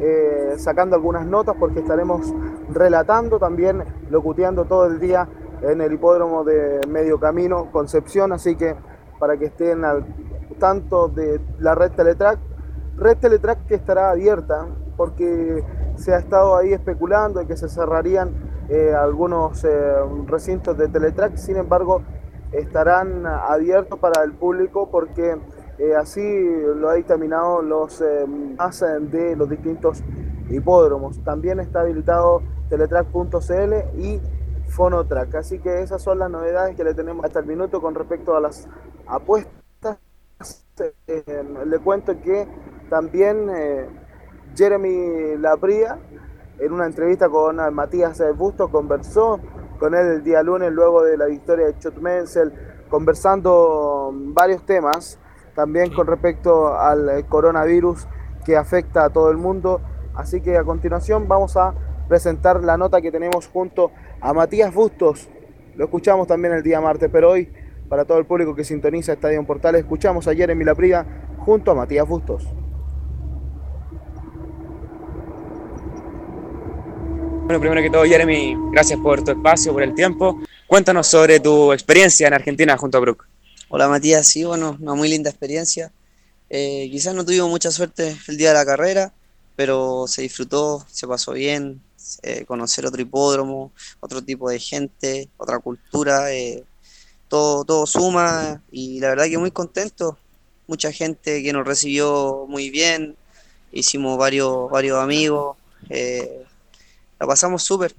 eh, sacando algunas notas porque estaremos relatando también, locuteando todo el día en el hipódromo de Medio Camino Concepción, así que para que estén al tanto de la red Teletrack, red Teletrack que estará abierta porque se ha estado ahí especulando de que se cerrarían eh, algunos eh, recintos de Teletrack, sin embargo estarán abiertos para el público porque eh, así lo ha dictaminado los más de los distintos hipódromos. También está habilitado teletrack.cl y Fonotrack. Así que esas son las novedades que le tenemos hasta el minuto con respecto a las apuestas. le cuento que también Jeremy Labría, en una entrevista con Matías Busto, conversó con él el día lunes luego de la victoria de Chut Menzel, conversando varios temas, también con respecto al coronavirus que afecta a todo el mundo. Así que a continuación vamos a presentar la nota que tenemos junto a Matías Bustos. Lo escuchamos también el día martes, pero hoy, para todo el público que sintoniza Estadio Portal, escuchamos a Jeremy Lapría junto a Matías Bustos. Bueno, primero que todo, Jeremy, gracias por tu espacio, por el tiempo. Cuéntanos sobre tu experiencia en Argentina junto a Brook. Hola Matías, sí, bueno, una muy linda experiencia. Eh, quizás no tuvimos mucha suerte el día de la carrera, pero se disfrutó, se pasó bien, eh, conocer otro hipódromo, otro tipo de gente, otra cultura, eh, todo, todo suma y la verdad que muy contento. Mucha gente que nos recibió muy bien, hicimos varios, varios amigos, la pasamos súper.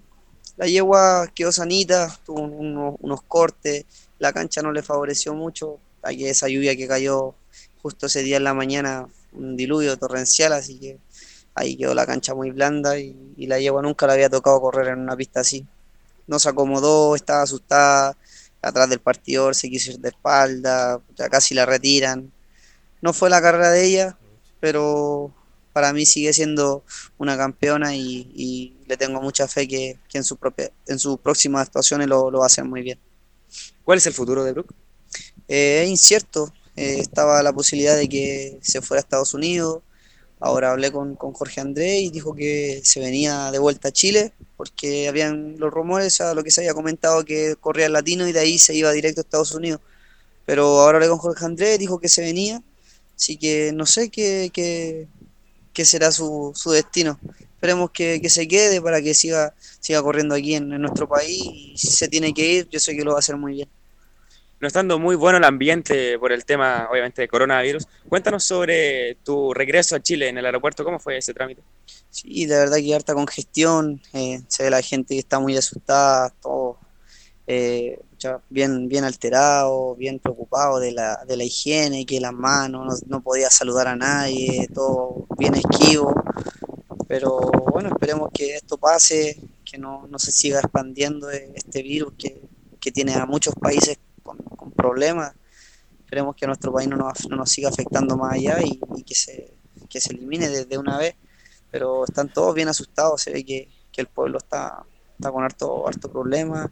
La yegua quedó sanita, tuvo unos, cortes, la cancha no le favoreció mucho, hay esa lluvia que cayó justo ese día en la mañana, un diluvio torrencial, así que ahí quedó la cancha muy blanda y, la yegua nunca la había tocado correr en una pista así. No se acomodó, estaba asustada, atrás del partidor se quiso ir de espalda, ya casi la retiran. No fue la carrera de ella, pero para mí sigue siendo una campeona y, le tengo mucha fe que, en, su propia, en sus próximas actuaciones lo, va a hacer muy bien. ¿Cuál es el futuro de Brooke? Eh, es incierto. Eh, estaba la posibilidad de que se fuera a Estados Unidos. Ahora hablé con, Jorge André y dijo que se venía de vuelta a Chile porque habían los rumores, a lo que se había comentado que corría el latino y de ahí se iba directo a Estados Unidos. Pero ahora hablé con Jorge André, dijo que se venía. Así que no sé qué, qué, qué será su, su destino. Esperemos que, que, se quede para que siga, siga corriendo aquí en, nuestro país y si se tiene que ir, yo sé que lo va a hacer muy bien. No estando muy bueno el ambiente por el tema, obviamente, de coronavirus, cuéntanos sobre tu regreso a Chile en el aeropuerto, ¿cómo fue ese trámite? Sí, de verdad que harta congestión, eh, se ve la gente que está muy asustada, todo eh, bien, bien alterado, bien preocupado de la, de la higiene, que las manos, no, podía saludar a nadie, todo bien esquivo. Pero bueno, esperemos que esto pase, que no, se siga expandiendo este virus que, tiene a muchos países con, problemas. Esperemos que nuestro país no nos, no nos siga afectando más allá y, que, se, que se elimine desde una vez. Pero están todos bien asustados, se ve que, el pueblo está, está con harto, harto problema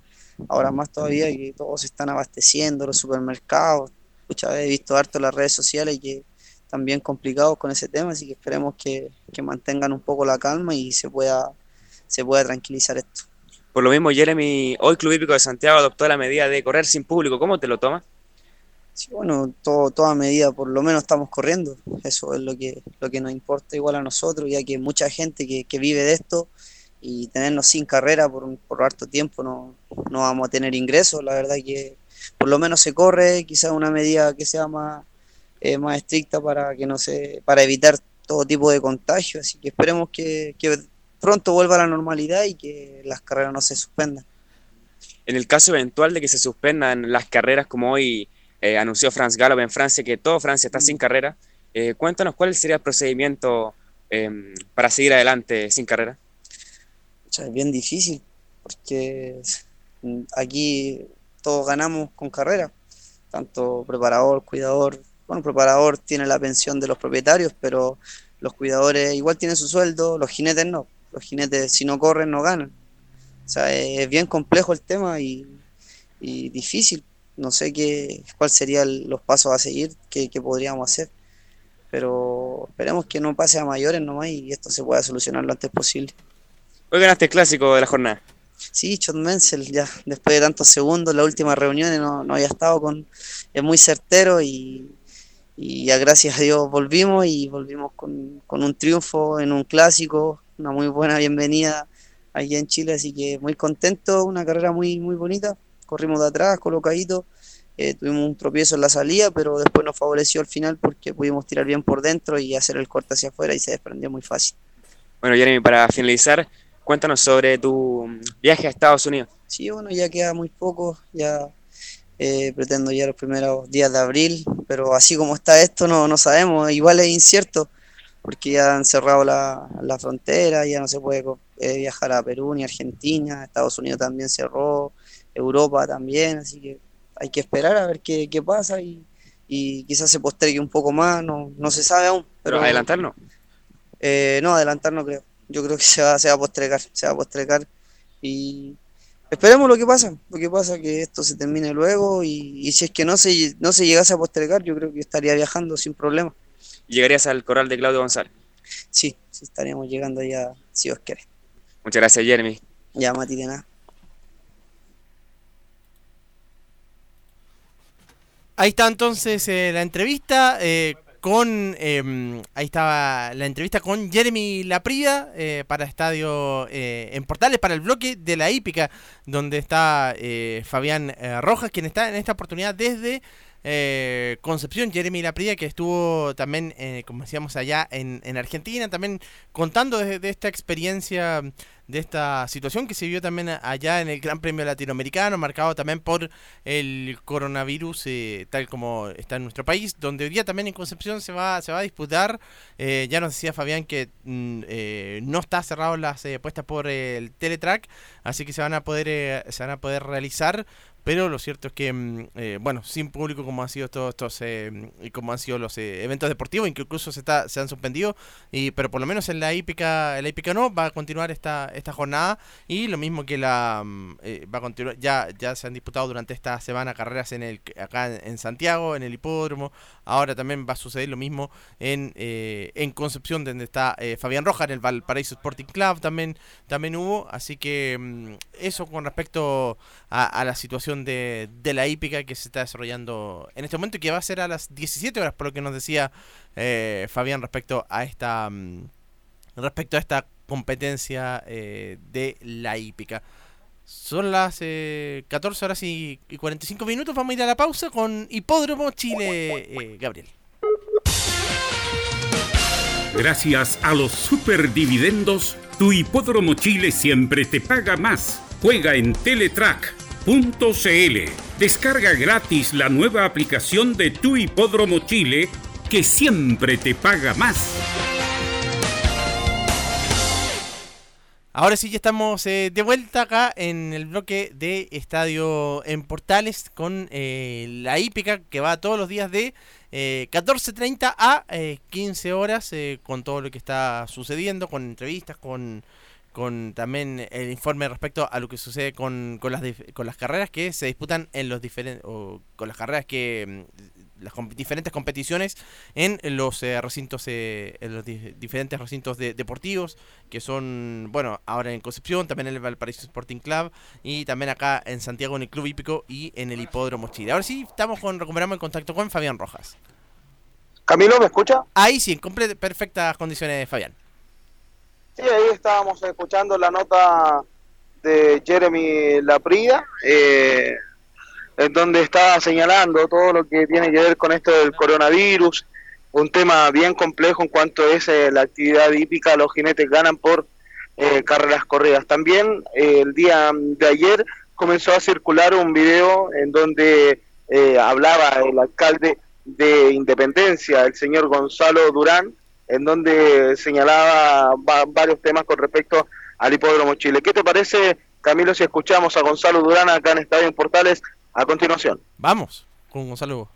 ahora más todavía que todos se están abasteciendo, los supermercados. Muchas veces he visto harto las redes sociales que bien complicados con ese tema, así que esperemos que, mantengan un poco la calma y se pueda, se pueda tranquilizar esto. Por lo mismo, Jeremy, hoy Club Hípico de Santiago adoptó la medida de correr sin público. ¿Cómo te lo tomas? Sí, bueno, todo, toda medida, por lo menos estamos corriendo. Eso es lo que, lo que nos importa igual a nosotros, ya que mucha gente que, que vive de esto y tenernos sin carrera por, un, por harto tiempo no, no vamos a tener ingresos. La verdad que por lo menos se corre, quizás una medida que sea más, eh, más estricta para que no se, para evitar todo tipo de contagio. Así que esperemos que, que pronto vuelva a la normalidad y que las carreras no se suspendan. En el caso eventual de que se suspendan las carreras, como hoy eh, anunció Franz Gallup en Francia, que todo Francia está sin carrera, eh, cuéntanos cuál sería el procedimiento em, para seguir adelante sin carrera es bien difícil, porque aquí todos ganamos con carrera, tanto preparador, cuidador. Bueno, preparador tiene la pensión de los propietarios, pero los cuidadores igual tienen su sueldo, los jinetes no. los jinetes si no corren no ganan. O sea, es bien complejo el tema y, y difícil. No sé qué, cuál serían los pasos a seguir que, que podríamos hacer. Pero esperemos que no pase a mayores nomás y esto se pueda solucionar lo antes posible. Hoy ganaste el clásico de la jornada. Sí, John Menzel, ya después de tantos segundos, la última reunión no, no había estado con. Es muy certero y, y ya gracias a Dios volvimos y volvimos con, con un triunfo en un clásico, una muy buena bienvenida aquí en Chile, así que muy contento, una carrera muy, muy bonita. Corrimos de atrás, colocadito, eh, tuvimos un tropiezo en la salida, pero después nos favoreció al final porque pudimos tirar bien por dentro y hacer el corte hacia afuera y se desprendió muy fácil. Bueno, Jeremy, para finalizar, cuéntanos sobre tu viaje a Estados Unidos. Sí, bueno, ya queda muy poco, ya eh, pretendo ya los primeros días de abril, pero así como está esto no, no sabemos, igual es incierto, porque ya han cerrado la, la frontera, ya no se puede eh, viajar a Perú ni Argentina, Estados Unidos también cerró, Europa también, así que hay que esperar a ver qué, qué pasa y, y quizás se postergue un poco más, no, no se sabe aún. Pero, adelantar no. Eh, no, adelantar no creo. Yo creo que se va, se va a postergar, se va a postergar y esperemos lo que pasa, lo que pasa que esto se termine luego y, y si es que no se, no se llegase a postergar, yo creo que estaría viajando sin problema. ¿Llegarías al coral de Claudio González? Sí, sí estaríamos llegando ya, si os quiere. Muchas gracias, Jeremy. Ya, Mati, de nada. Ahí está entonces eh, la entrevista eh, con eh, ahí estaba la entrevista con Jeremy Laprida eh, para Estadio eh, en Portales para el bloque de la hípica donde está eh, Fabián eh, Rojas quien está en esta oportunidad desde eh, Concepción, Jeremy Laprida, que estuvo también, eh, como decíamos, allá en, en Argentina, también contando de, esta experiencia, de esta situación que se vivió también allá en el Gran Premio Latinoamericano, marcado también por el coronavirus, eh, tal como está en nuestro país, donde hoy día también en Concepción se va, se va a disputar. Eh, ya nos decía Fabián que mm, no está cerrado las puestas por el Teletrack, así que se van a poder, se van a poder realizar pero lo cierto es que, mm, eh, bueno, sin público como han sido todos estos, eh, como han sido los eh, eventos deportivos, incluso se, está, se han suspendido, y, pero por lo menos en la hípica, la hípica no, va a continuar esta, esta jornada, y lo mismo que la, mm, va a continuar, ya, ya se han disputado durante esta semana carreras en el, acá en Santiago, en el hipódromo, ahora también va a suceder lo mismo en, en Concepción, donde está Fabián Roja, en el Valparaíso Sporting Club también, también hubo, así que mm, eso con respecto a la situación de, la hípica que se está desarrollando en este momento y que va a ser a las 17 horas, por lo que nos decía eh, Fabián respecto a esta um, respecto a esta competencia eh, de la hípica. Son las eh, 14 horas y, y, 45 minutos. Vamos a ir a la pausa con Hipódromo Chile, eh, Gabriel. Gracias a los superdividendos, tu Hipódromo Chile siempre te paga más. Juega en Teletrack .cl. Descarga gratis la nueva aplicación de Tu Hipódromo Chile que siempre te paga más. Ahora sí, ya estamos eh, de vuelta acá en el bloque de Estadio en Portales con eh, la hípica que va todos los días de eh, 14.30 a 15 horas con todo lo que está sucediendo, con entrevistas, con con también el informe respecto a lo que sucede con, con las con las carreras que se disputan en los diferentes o con las carreras que mm, las comp diferentes competiciones en los eh, recintos eh, en los di diferentes recintos de deportivos que son bueno ahora en Concepción también en el Valparaíso Sporting Club y también acá en Santiago en el Club Hípico y en el Hipódromo Chile. Ahora sí estamos con recuperamos el contacto con Fabián Rojas. Camilo me escucha ahí sí en perfectas condiciones Fabián Sí, ahí estábamos escuchando la nota de Jeremy Laprida, eh, en donde está señalando todo lo que tiene que ver con esto del coronavirus, un tema bien complejo en cuanto es eh, la actividad hípica, los jinetes ganan por eh, carreras corridas. También eh, el día de ayer comenzó a circular un video en donde hablaba el alcalde de Independencia, el señor Gonzalo Durán, en donde señalaba va, varios temas con respecto al Hipódromo Chile. ¿Qué te parece, Camilo, si escuchamos a Gonzalo Durán acá en Estadio en Portales a continuación? Vamos con Gonzalo.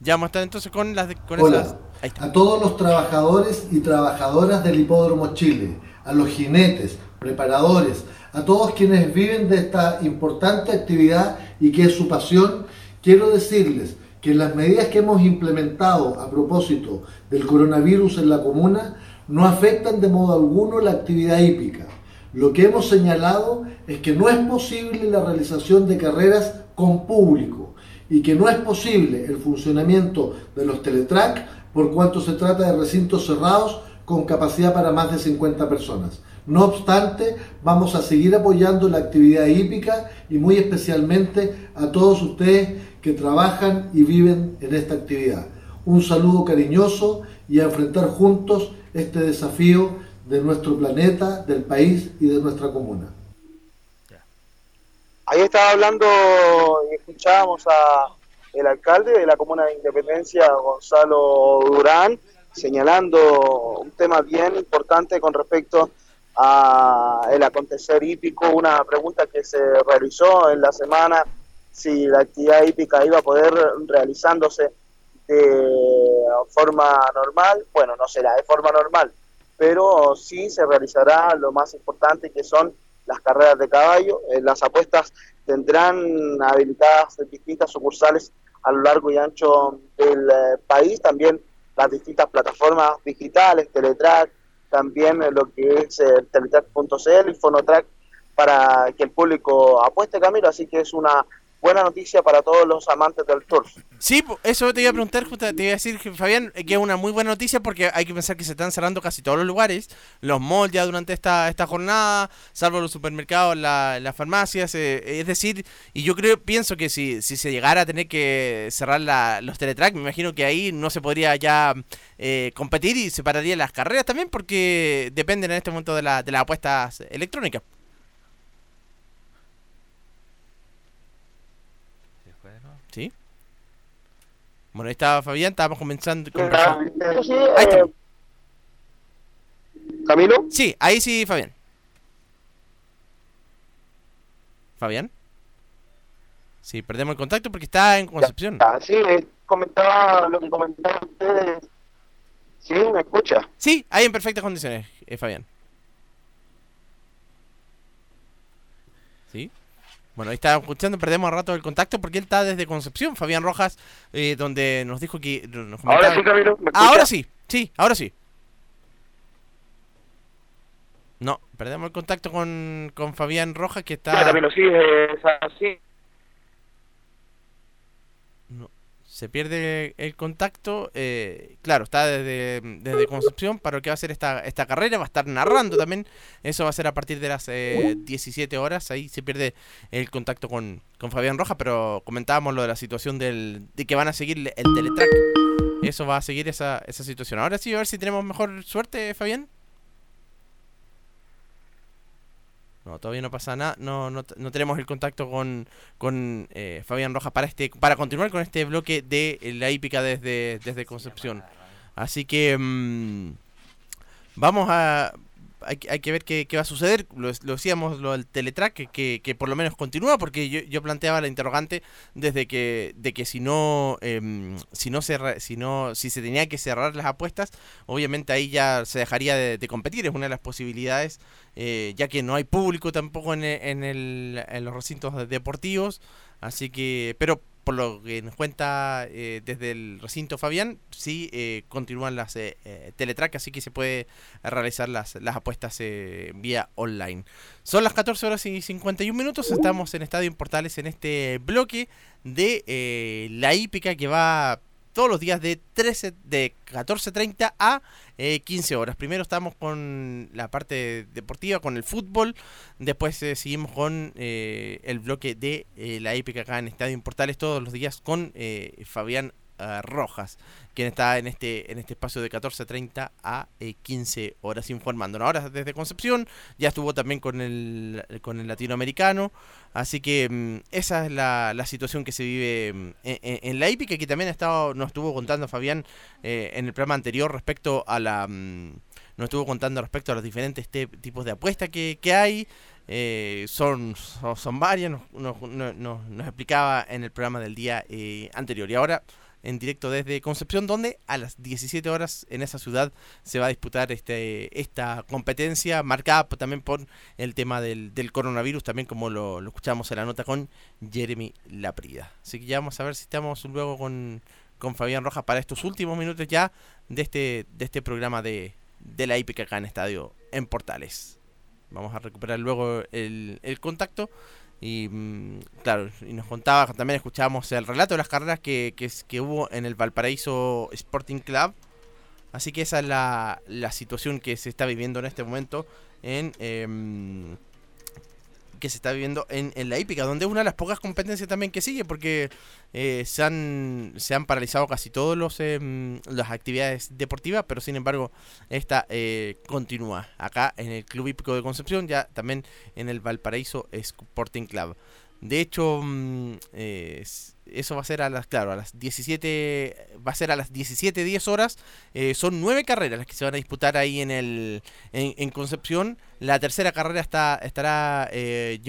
Ya vamos a estar entonces con las con Hola. esas. Ahí está. A todos los trabajadores y trabajadoras del Hipódromo Chile, a los jinetes, preparadores, a todos quienes viven de esta importante actividad y que es su pasión, quiero decirles que las medidas que hemos implementado a propósito del coronavirus en la comuna no afectan de modo alguno la actividad hípica. Lo que hemos señalado es que no es posible la realización de carreras con público y que no es posible el funcionamiento de los teletrack por cuanto se trata de recintos cerrados con capacidad para más de 50 personas. No obstante, vamos a seguir apoyando la actividad hípica y muy especialmente a todos ustedes que trabajan y viven en esta actividad. Un saludo cariñoso y a enfrentar juntos este desafío de nuestro planeta, del país y de nuestra comuna. Ahí estaba hablando y escuchábamos a el alcalde de la comuna de Independencia, Gonzalo Durán, señalando un tema bien importante con respecto a el acontecer hípico, una pregunta que se realizó en la semana si la actividad hípica iba a poder realizándose de forma normal, bueno, no será de forma normal, pero sí se realizará lo más importante que son las carreras de caballo. Eh, las apuestas tendrán habilitadas distintas sucursales a lo largo y ancho del eh, país, también las distintas plataformas digitales, Teletrack, también lo que es eh, teletrack.cl y Fonotrack para que el público apueste, Camilo, así que es una buena noticia para todos los amantes del turf. Sí, eso te iba a preguntar, te iba a decir, Fabián, que es una muy buena noticia porque hay que pensar que se están cerrando casi todos los lugares, los malls ya durante esta, esta jornada, salvo los supermercados, la- las farmacias, eh, es decir, y yo creo, pienso que si, si se llegara a tener que cerrar la- los teletrack, me imagino que ahí no se podría ya eh, competir y se pararían las carreras también porque dependen en este momento de, la, de las apuestas electrónicas. Bueno, ahí estaba Fabián, estábamos comenzando con... Sí, Ahí está. eh, ¿Camilo? Sí, ahí sí, Fabián. ¿Fabián? Sí, perdemos el contacto porque está en Concepción. Ah, sí, eh, comentaba lo que comentaban ustedes. Sí, me escucha. Sí, ahí en perfectas condiciones, eh, Fabián. Bueno, ahí está escuchando, perdemos rato el contacto porque él está desde Concepción, Fabián Rojas, eh, donde nos dijo que... nos Ahora sí, Camilo. Ahora sí, sí, ahora sí. No, perdemos el contacto con, con Fabián Rojas que está... Camilo, sí, es así. Se pierde el contacto. eh, claro, está desde, desde Concepción para lo que va a ser esta, esta carrera. Va a estar narrando también. Eso va a ser a partir de las eh, 17 horas. Ahí se pierde el contacto con, con Fabián Rojas. Pero comentábamos lo de la situación del, de que van a seguir el teletrack. Eso va a seguir esa, esa situación. Ahora sí, a ver si tenemos mejor suerte, Fabián. No, todavía no pasa nada. No, no, no tenemos el contacto con, con eh, Fabián Rojas para este para continuar con este bloque de la hípica desde, desde Concepción. Así que mm, vamos a... Hay, hay que ver qué, qué va a suceder. Lo, lo decíamos, lo del teletrack, que, que, por lo menos continúa, porque yo, yo planteaba la interrogante desde que de que si no em, si no se si no si se tenía que cerrar las apuestas, obviamente ahí ya se dejaría de, competir. Es una de las posibilidades, eh, ya que no hay público tampoco en, e- en, el, en los recintos deportivos. Así que, pero por lo que nos cuenta eh, desde el recinto Fabián, sí eh, continúan las eh, eh, teletrack, así que se puede realizar las, las apuestas vía online. Son las 14 horas y 51 minutos, estamos en Estadio en Portales en este bloque de la hípica que va todos los días de 13 de 14.30 a eh, 15 horas. Primero estamos con la parte deportiva, con el fútbol. Después eh, seguimos con eh, el bloque de eh, la hípica acá en Estadio Portales todos los días con eh, Fabián eh, Rojas, quien está en este en este espacio de 14.30 a eh, 15 horas informándonos. Ahora desde Concepción, ya estuvo también con el, con el latinoamericano. Así que mm, esa es la, la situación que se vive mm, en, la hípica, que también ha nos estuvo contando Fabián eh, en el programa anterior respecto a la... mm, nos estuvo contando respecto a los diferentes te- tipos de apuestas que, que hay. eh, son, son, varias, nos, nos- explicaba en el programa del día eh, anterior. Y ahora en directo desde Concepción, donde a las 17 horas en esa ciudad se va a disputar este, esta competencia, marcada también por el tema del, coronavirus, también como lo, escuchamos en la nota con Jeremy Laprida. Así que ya vamos a ver si estamos luego con, con Fabián Rojas para estos últimos minutos ya de este, de este programa de, de la IPC acá en Estadio en Portales. Vamos a recuperar luego el, el contacto. Y mm, claro, y nos contaba, también escuchábamos el relato de las carreras que, que, hubo en el Valparaíso Sporting Club. Así que esa es la, la situación que se está viviendo en este momento en, em, que se está viviendo en, en, la hípica, donde es una de las pocas competencias también que sigue, porque eh, se, han, se han paralizado casi todas los em, las actividades deportivas, pero sin embargo esta eh, continúa acá en el Club Hípico de Concepción, ya también en el Valparaíso Sporting Club. De hecho, mm, eso va a ser a las, claro, a las 17, va a ser a las 17, 10 horas. Eh, son nueve carreras las que se van a disputar ahí en el en, Concepción. La tercera carrera está, estará eh,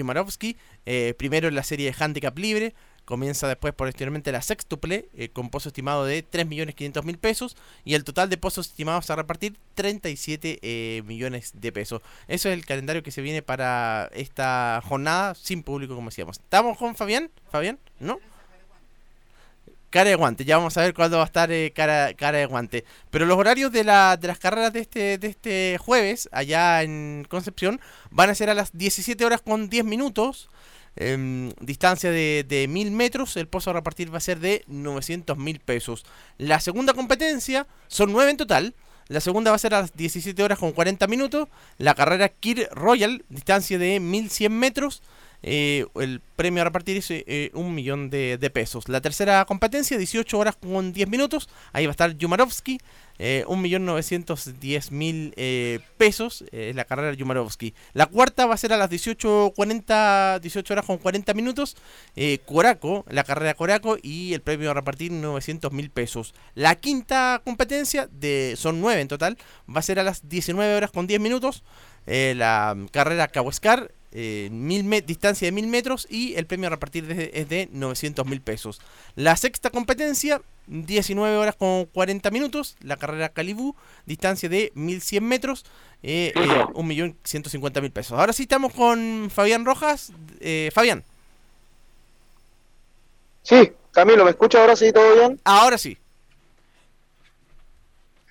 eh, primero en la serie de handicap libre. Comienza después posteriormente la sextuple eh, con pozo estimado de 3.500.000 pesos y el total de pozos estimados a repartir 37 eh, millones de pesos. Eso es el calendario que se viene para esta jornada sin público como decíamos. ¿Estamos con Fabián? ¿Fabián? ¿No? cara de guante. Ya vamos a ver cuándo va a estar eh, cara, cara de guante. Pero los horarios de, la, de las carreras de este, de este jueves, allá en Concepción, van a ser a las 17 horas con 10 minutos. Em, distancia de, de 1000 metros, el pozo a repartir va a ser de 900 mil pesos. La segunda competencia, son 9 en total. La segunda va a ser a las 17 horas con 40 minutos. La carrera Kir Royal, distancia de 1100 metros. Eh, el premio a repartir es eh, un millón de, pesos. La tercera competencia, 18 horas con 10 minutos. Ahí va a estar Yumarovsky, eh, un millón 910 mil pesos. Es la carrera Yumarovsky. La cuarta va a ser a las 18.40, 18 horas con 40 minutos. Coraco, la carrera Coraco y el premio a repartir 900 mil pesos. La quinta competencia, de, son 9 en total, va a ser a las 19 horas con 10 minutos. la carrera Cahuescar eh, mil distancia de 1000 metros y el premio a repartir es de 900 mil pesos. La sexta competencia, 19 horas con 40 minutos. La carrera Calibú, distancia de 1100 metros, eh, eh, 1.150.000 pesos. Ahora sí estamos con Fabián Rojas. Eh, Fabián. Sí, Camilo, ¿me escucha ahora sí todo bien? Ahora sí.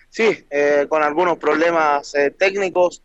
Sí, eh, con algunos problemas técnicos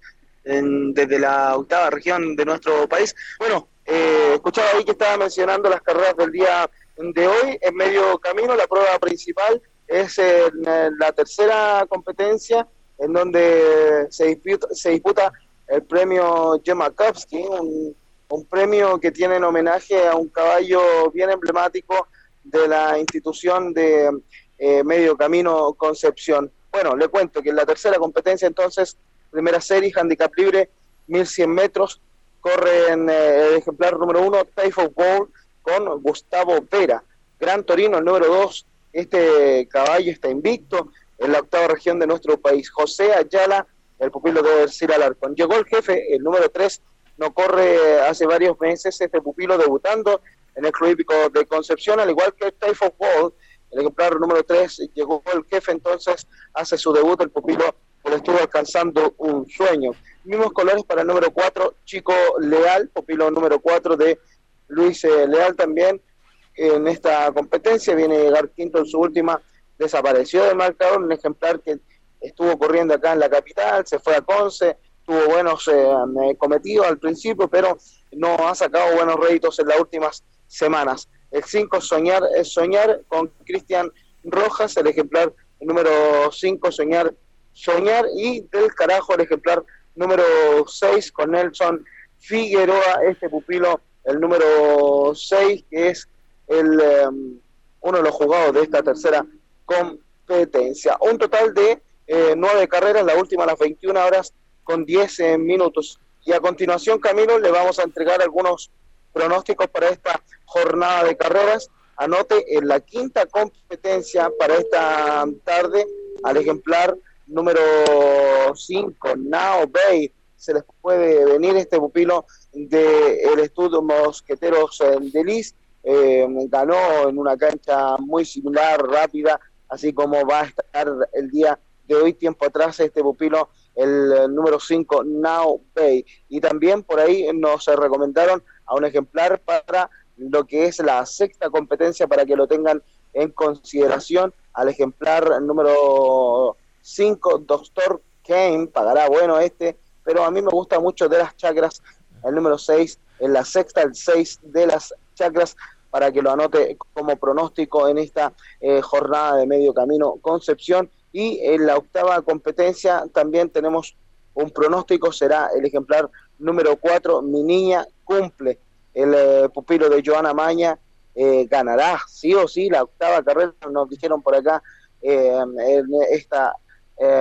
desde la octava región de nuestro país. Bueno, eh, escuchaba ahí que estaba mencionando las carreras del día de hoy. En medio camino, la prueba principal es la tercera competencia en donde se disputa, se disputa el premio un, un premio que tiene en homenaje a un caballo bien emblemático de la institución de eh, Medio Camino Concepción. Bueno, le cuento que en la tercera competencia entonces primera serie, handicap libre, 1100 metros, corre en eh, el ejemplar número uno, Typhoon Bowl, con Gustavo Vera. Gran Torino, el número dos, este caballo está invicto en la octava región de nuestro país. José Ayala, el pupilo de Sir Alarcón. Llegó el jefe, el número tres, no corre hace varios meses, este pupilo debutando en el Club Hípico de Concepción, al igual que Typhoon Bowl, el ejemplar número tres, llegó el jefe, entonces hace su debut el pupilo estuvo alcanzando un sueño. Mismos colores para el número 4, Chico Leal, pupilo número 4 de Luis eh, Leal también en esta competencia, viene a llegar quinto en su última, desapareció de marcador, un ejemplar que estuvo corriendo acá en la capital, se fue a Conce, tuvo buenos eh, cometidos al principio, pero no ha sacado buenos réditos en las últimas semanas. El 5, Soñar es Soñar, con Cristian Rojas, el ejemplar número 5, Soñar Soñar y del carajo el ejemplar número 6 con Nelson Figueroa, este pupilo, el número 6, que es el em, uno de los jugados de esta tercera competencia. Un total de eh, nueve carreras, la última las 21 horas con 10 eh, minutos. Y a continuación, Camilo, le vamos a entregar algunos pronósticos para esta jornada de carreras. Anote en la quinta competencia para esta tarde al ejemplar número 5, Now Bay, se les puede venir este pupilo del el estudio Mosqueteros de Liz, eh, ganó en una cancha muy similar, rápida, así como va a estar el día de hoy, tiempo atrás, este pupilo, el, número 5, Now Bay. Y también por ahí nos recomendaron a un ejemplar para lo que es la sexta competencia para que lo tengan en consideración al ejemplar número 5, Doctor Kane, pagará bueno este, pero a mí me gusta mucho de las chakras, el número 6, en la sexta, el 6 de las chakras, para que lo anote como pronóstico en esta eh, jornada de medio camino Concepción. Y en la octava competencia también tenemos un pronóstico, será el ejemplar número 4, Mi Niña Cumple. El eh, pupilo de Joana Maña eh, ganará sí o sí la octava carrera, nos dijeron por acá en esta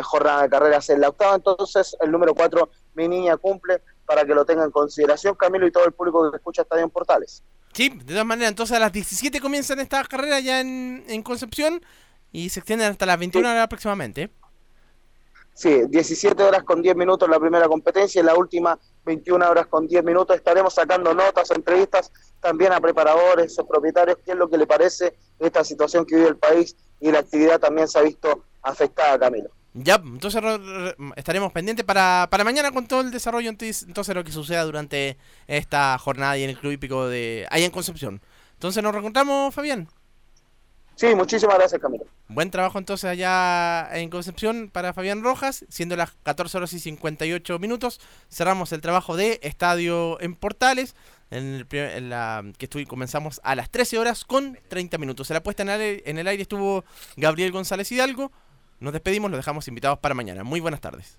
jornada de carreras en la octava, entonces el número 4, Mi Niña Cumple, para que lo tenga en consideración Camilo y todo el público que escucha Estadio en Portales. Sí, de todas maneras, entonces a las 17 comienzan estas carreras ya en, en Concepción y se extienden hasta las 21 horas aproximadamente. Sí, 17 horas con 10 minutos la primera competencia y la última 21 horas con 10 minutos. Estaremos sacando notas, entrevistas también a preparadores, a propietarios, qué es lo que le parece esta situación que vive el país y la actividad también se ha visto afectada, Camilo. Ya, entonces estaremos pendientes para, para mañana con todo el desarrollo, entonces lo que suceda durante esta jornada y en el Club Hípico de ahí en Concepción. Entonces nos reencontramos, Fabián. Sí, muchísimas gracias, Camilo. Buen trabajo entonces allá en Concepción para Fabián Rojas, siendo las 14 horas y 58 minutos. Cerramos el trabajo de Estadio en Portales, en, la, que estuve, comenzamos a las 13 horas con 30 minutos. En la puesta en el, en el aire estuvo Gabriel González Hidalgo. Nos despedimos, los dejamos invitados para mañana. Muy buenas tardes.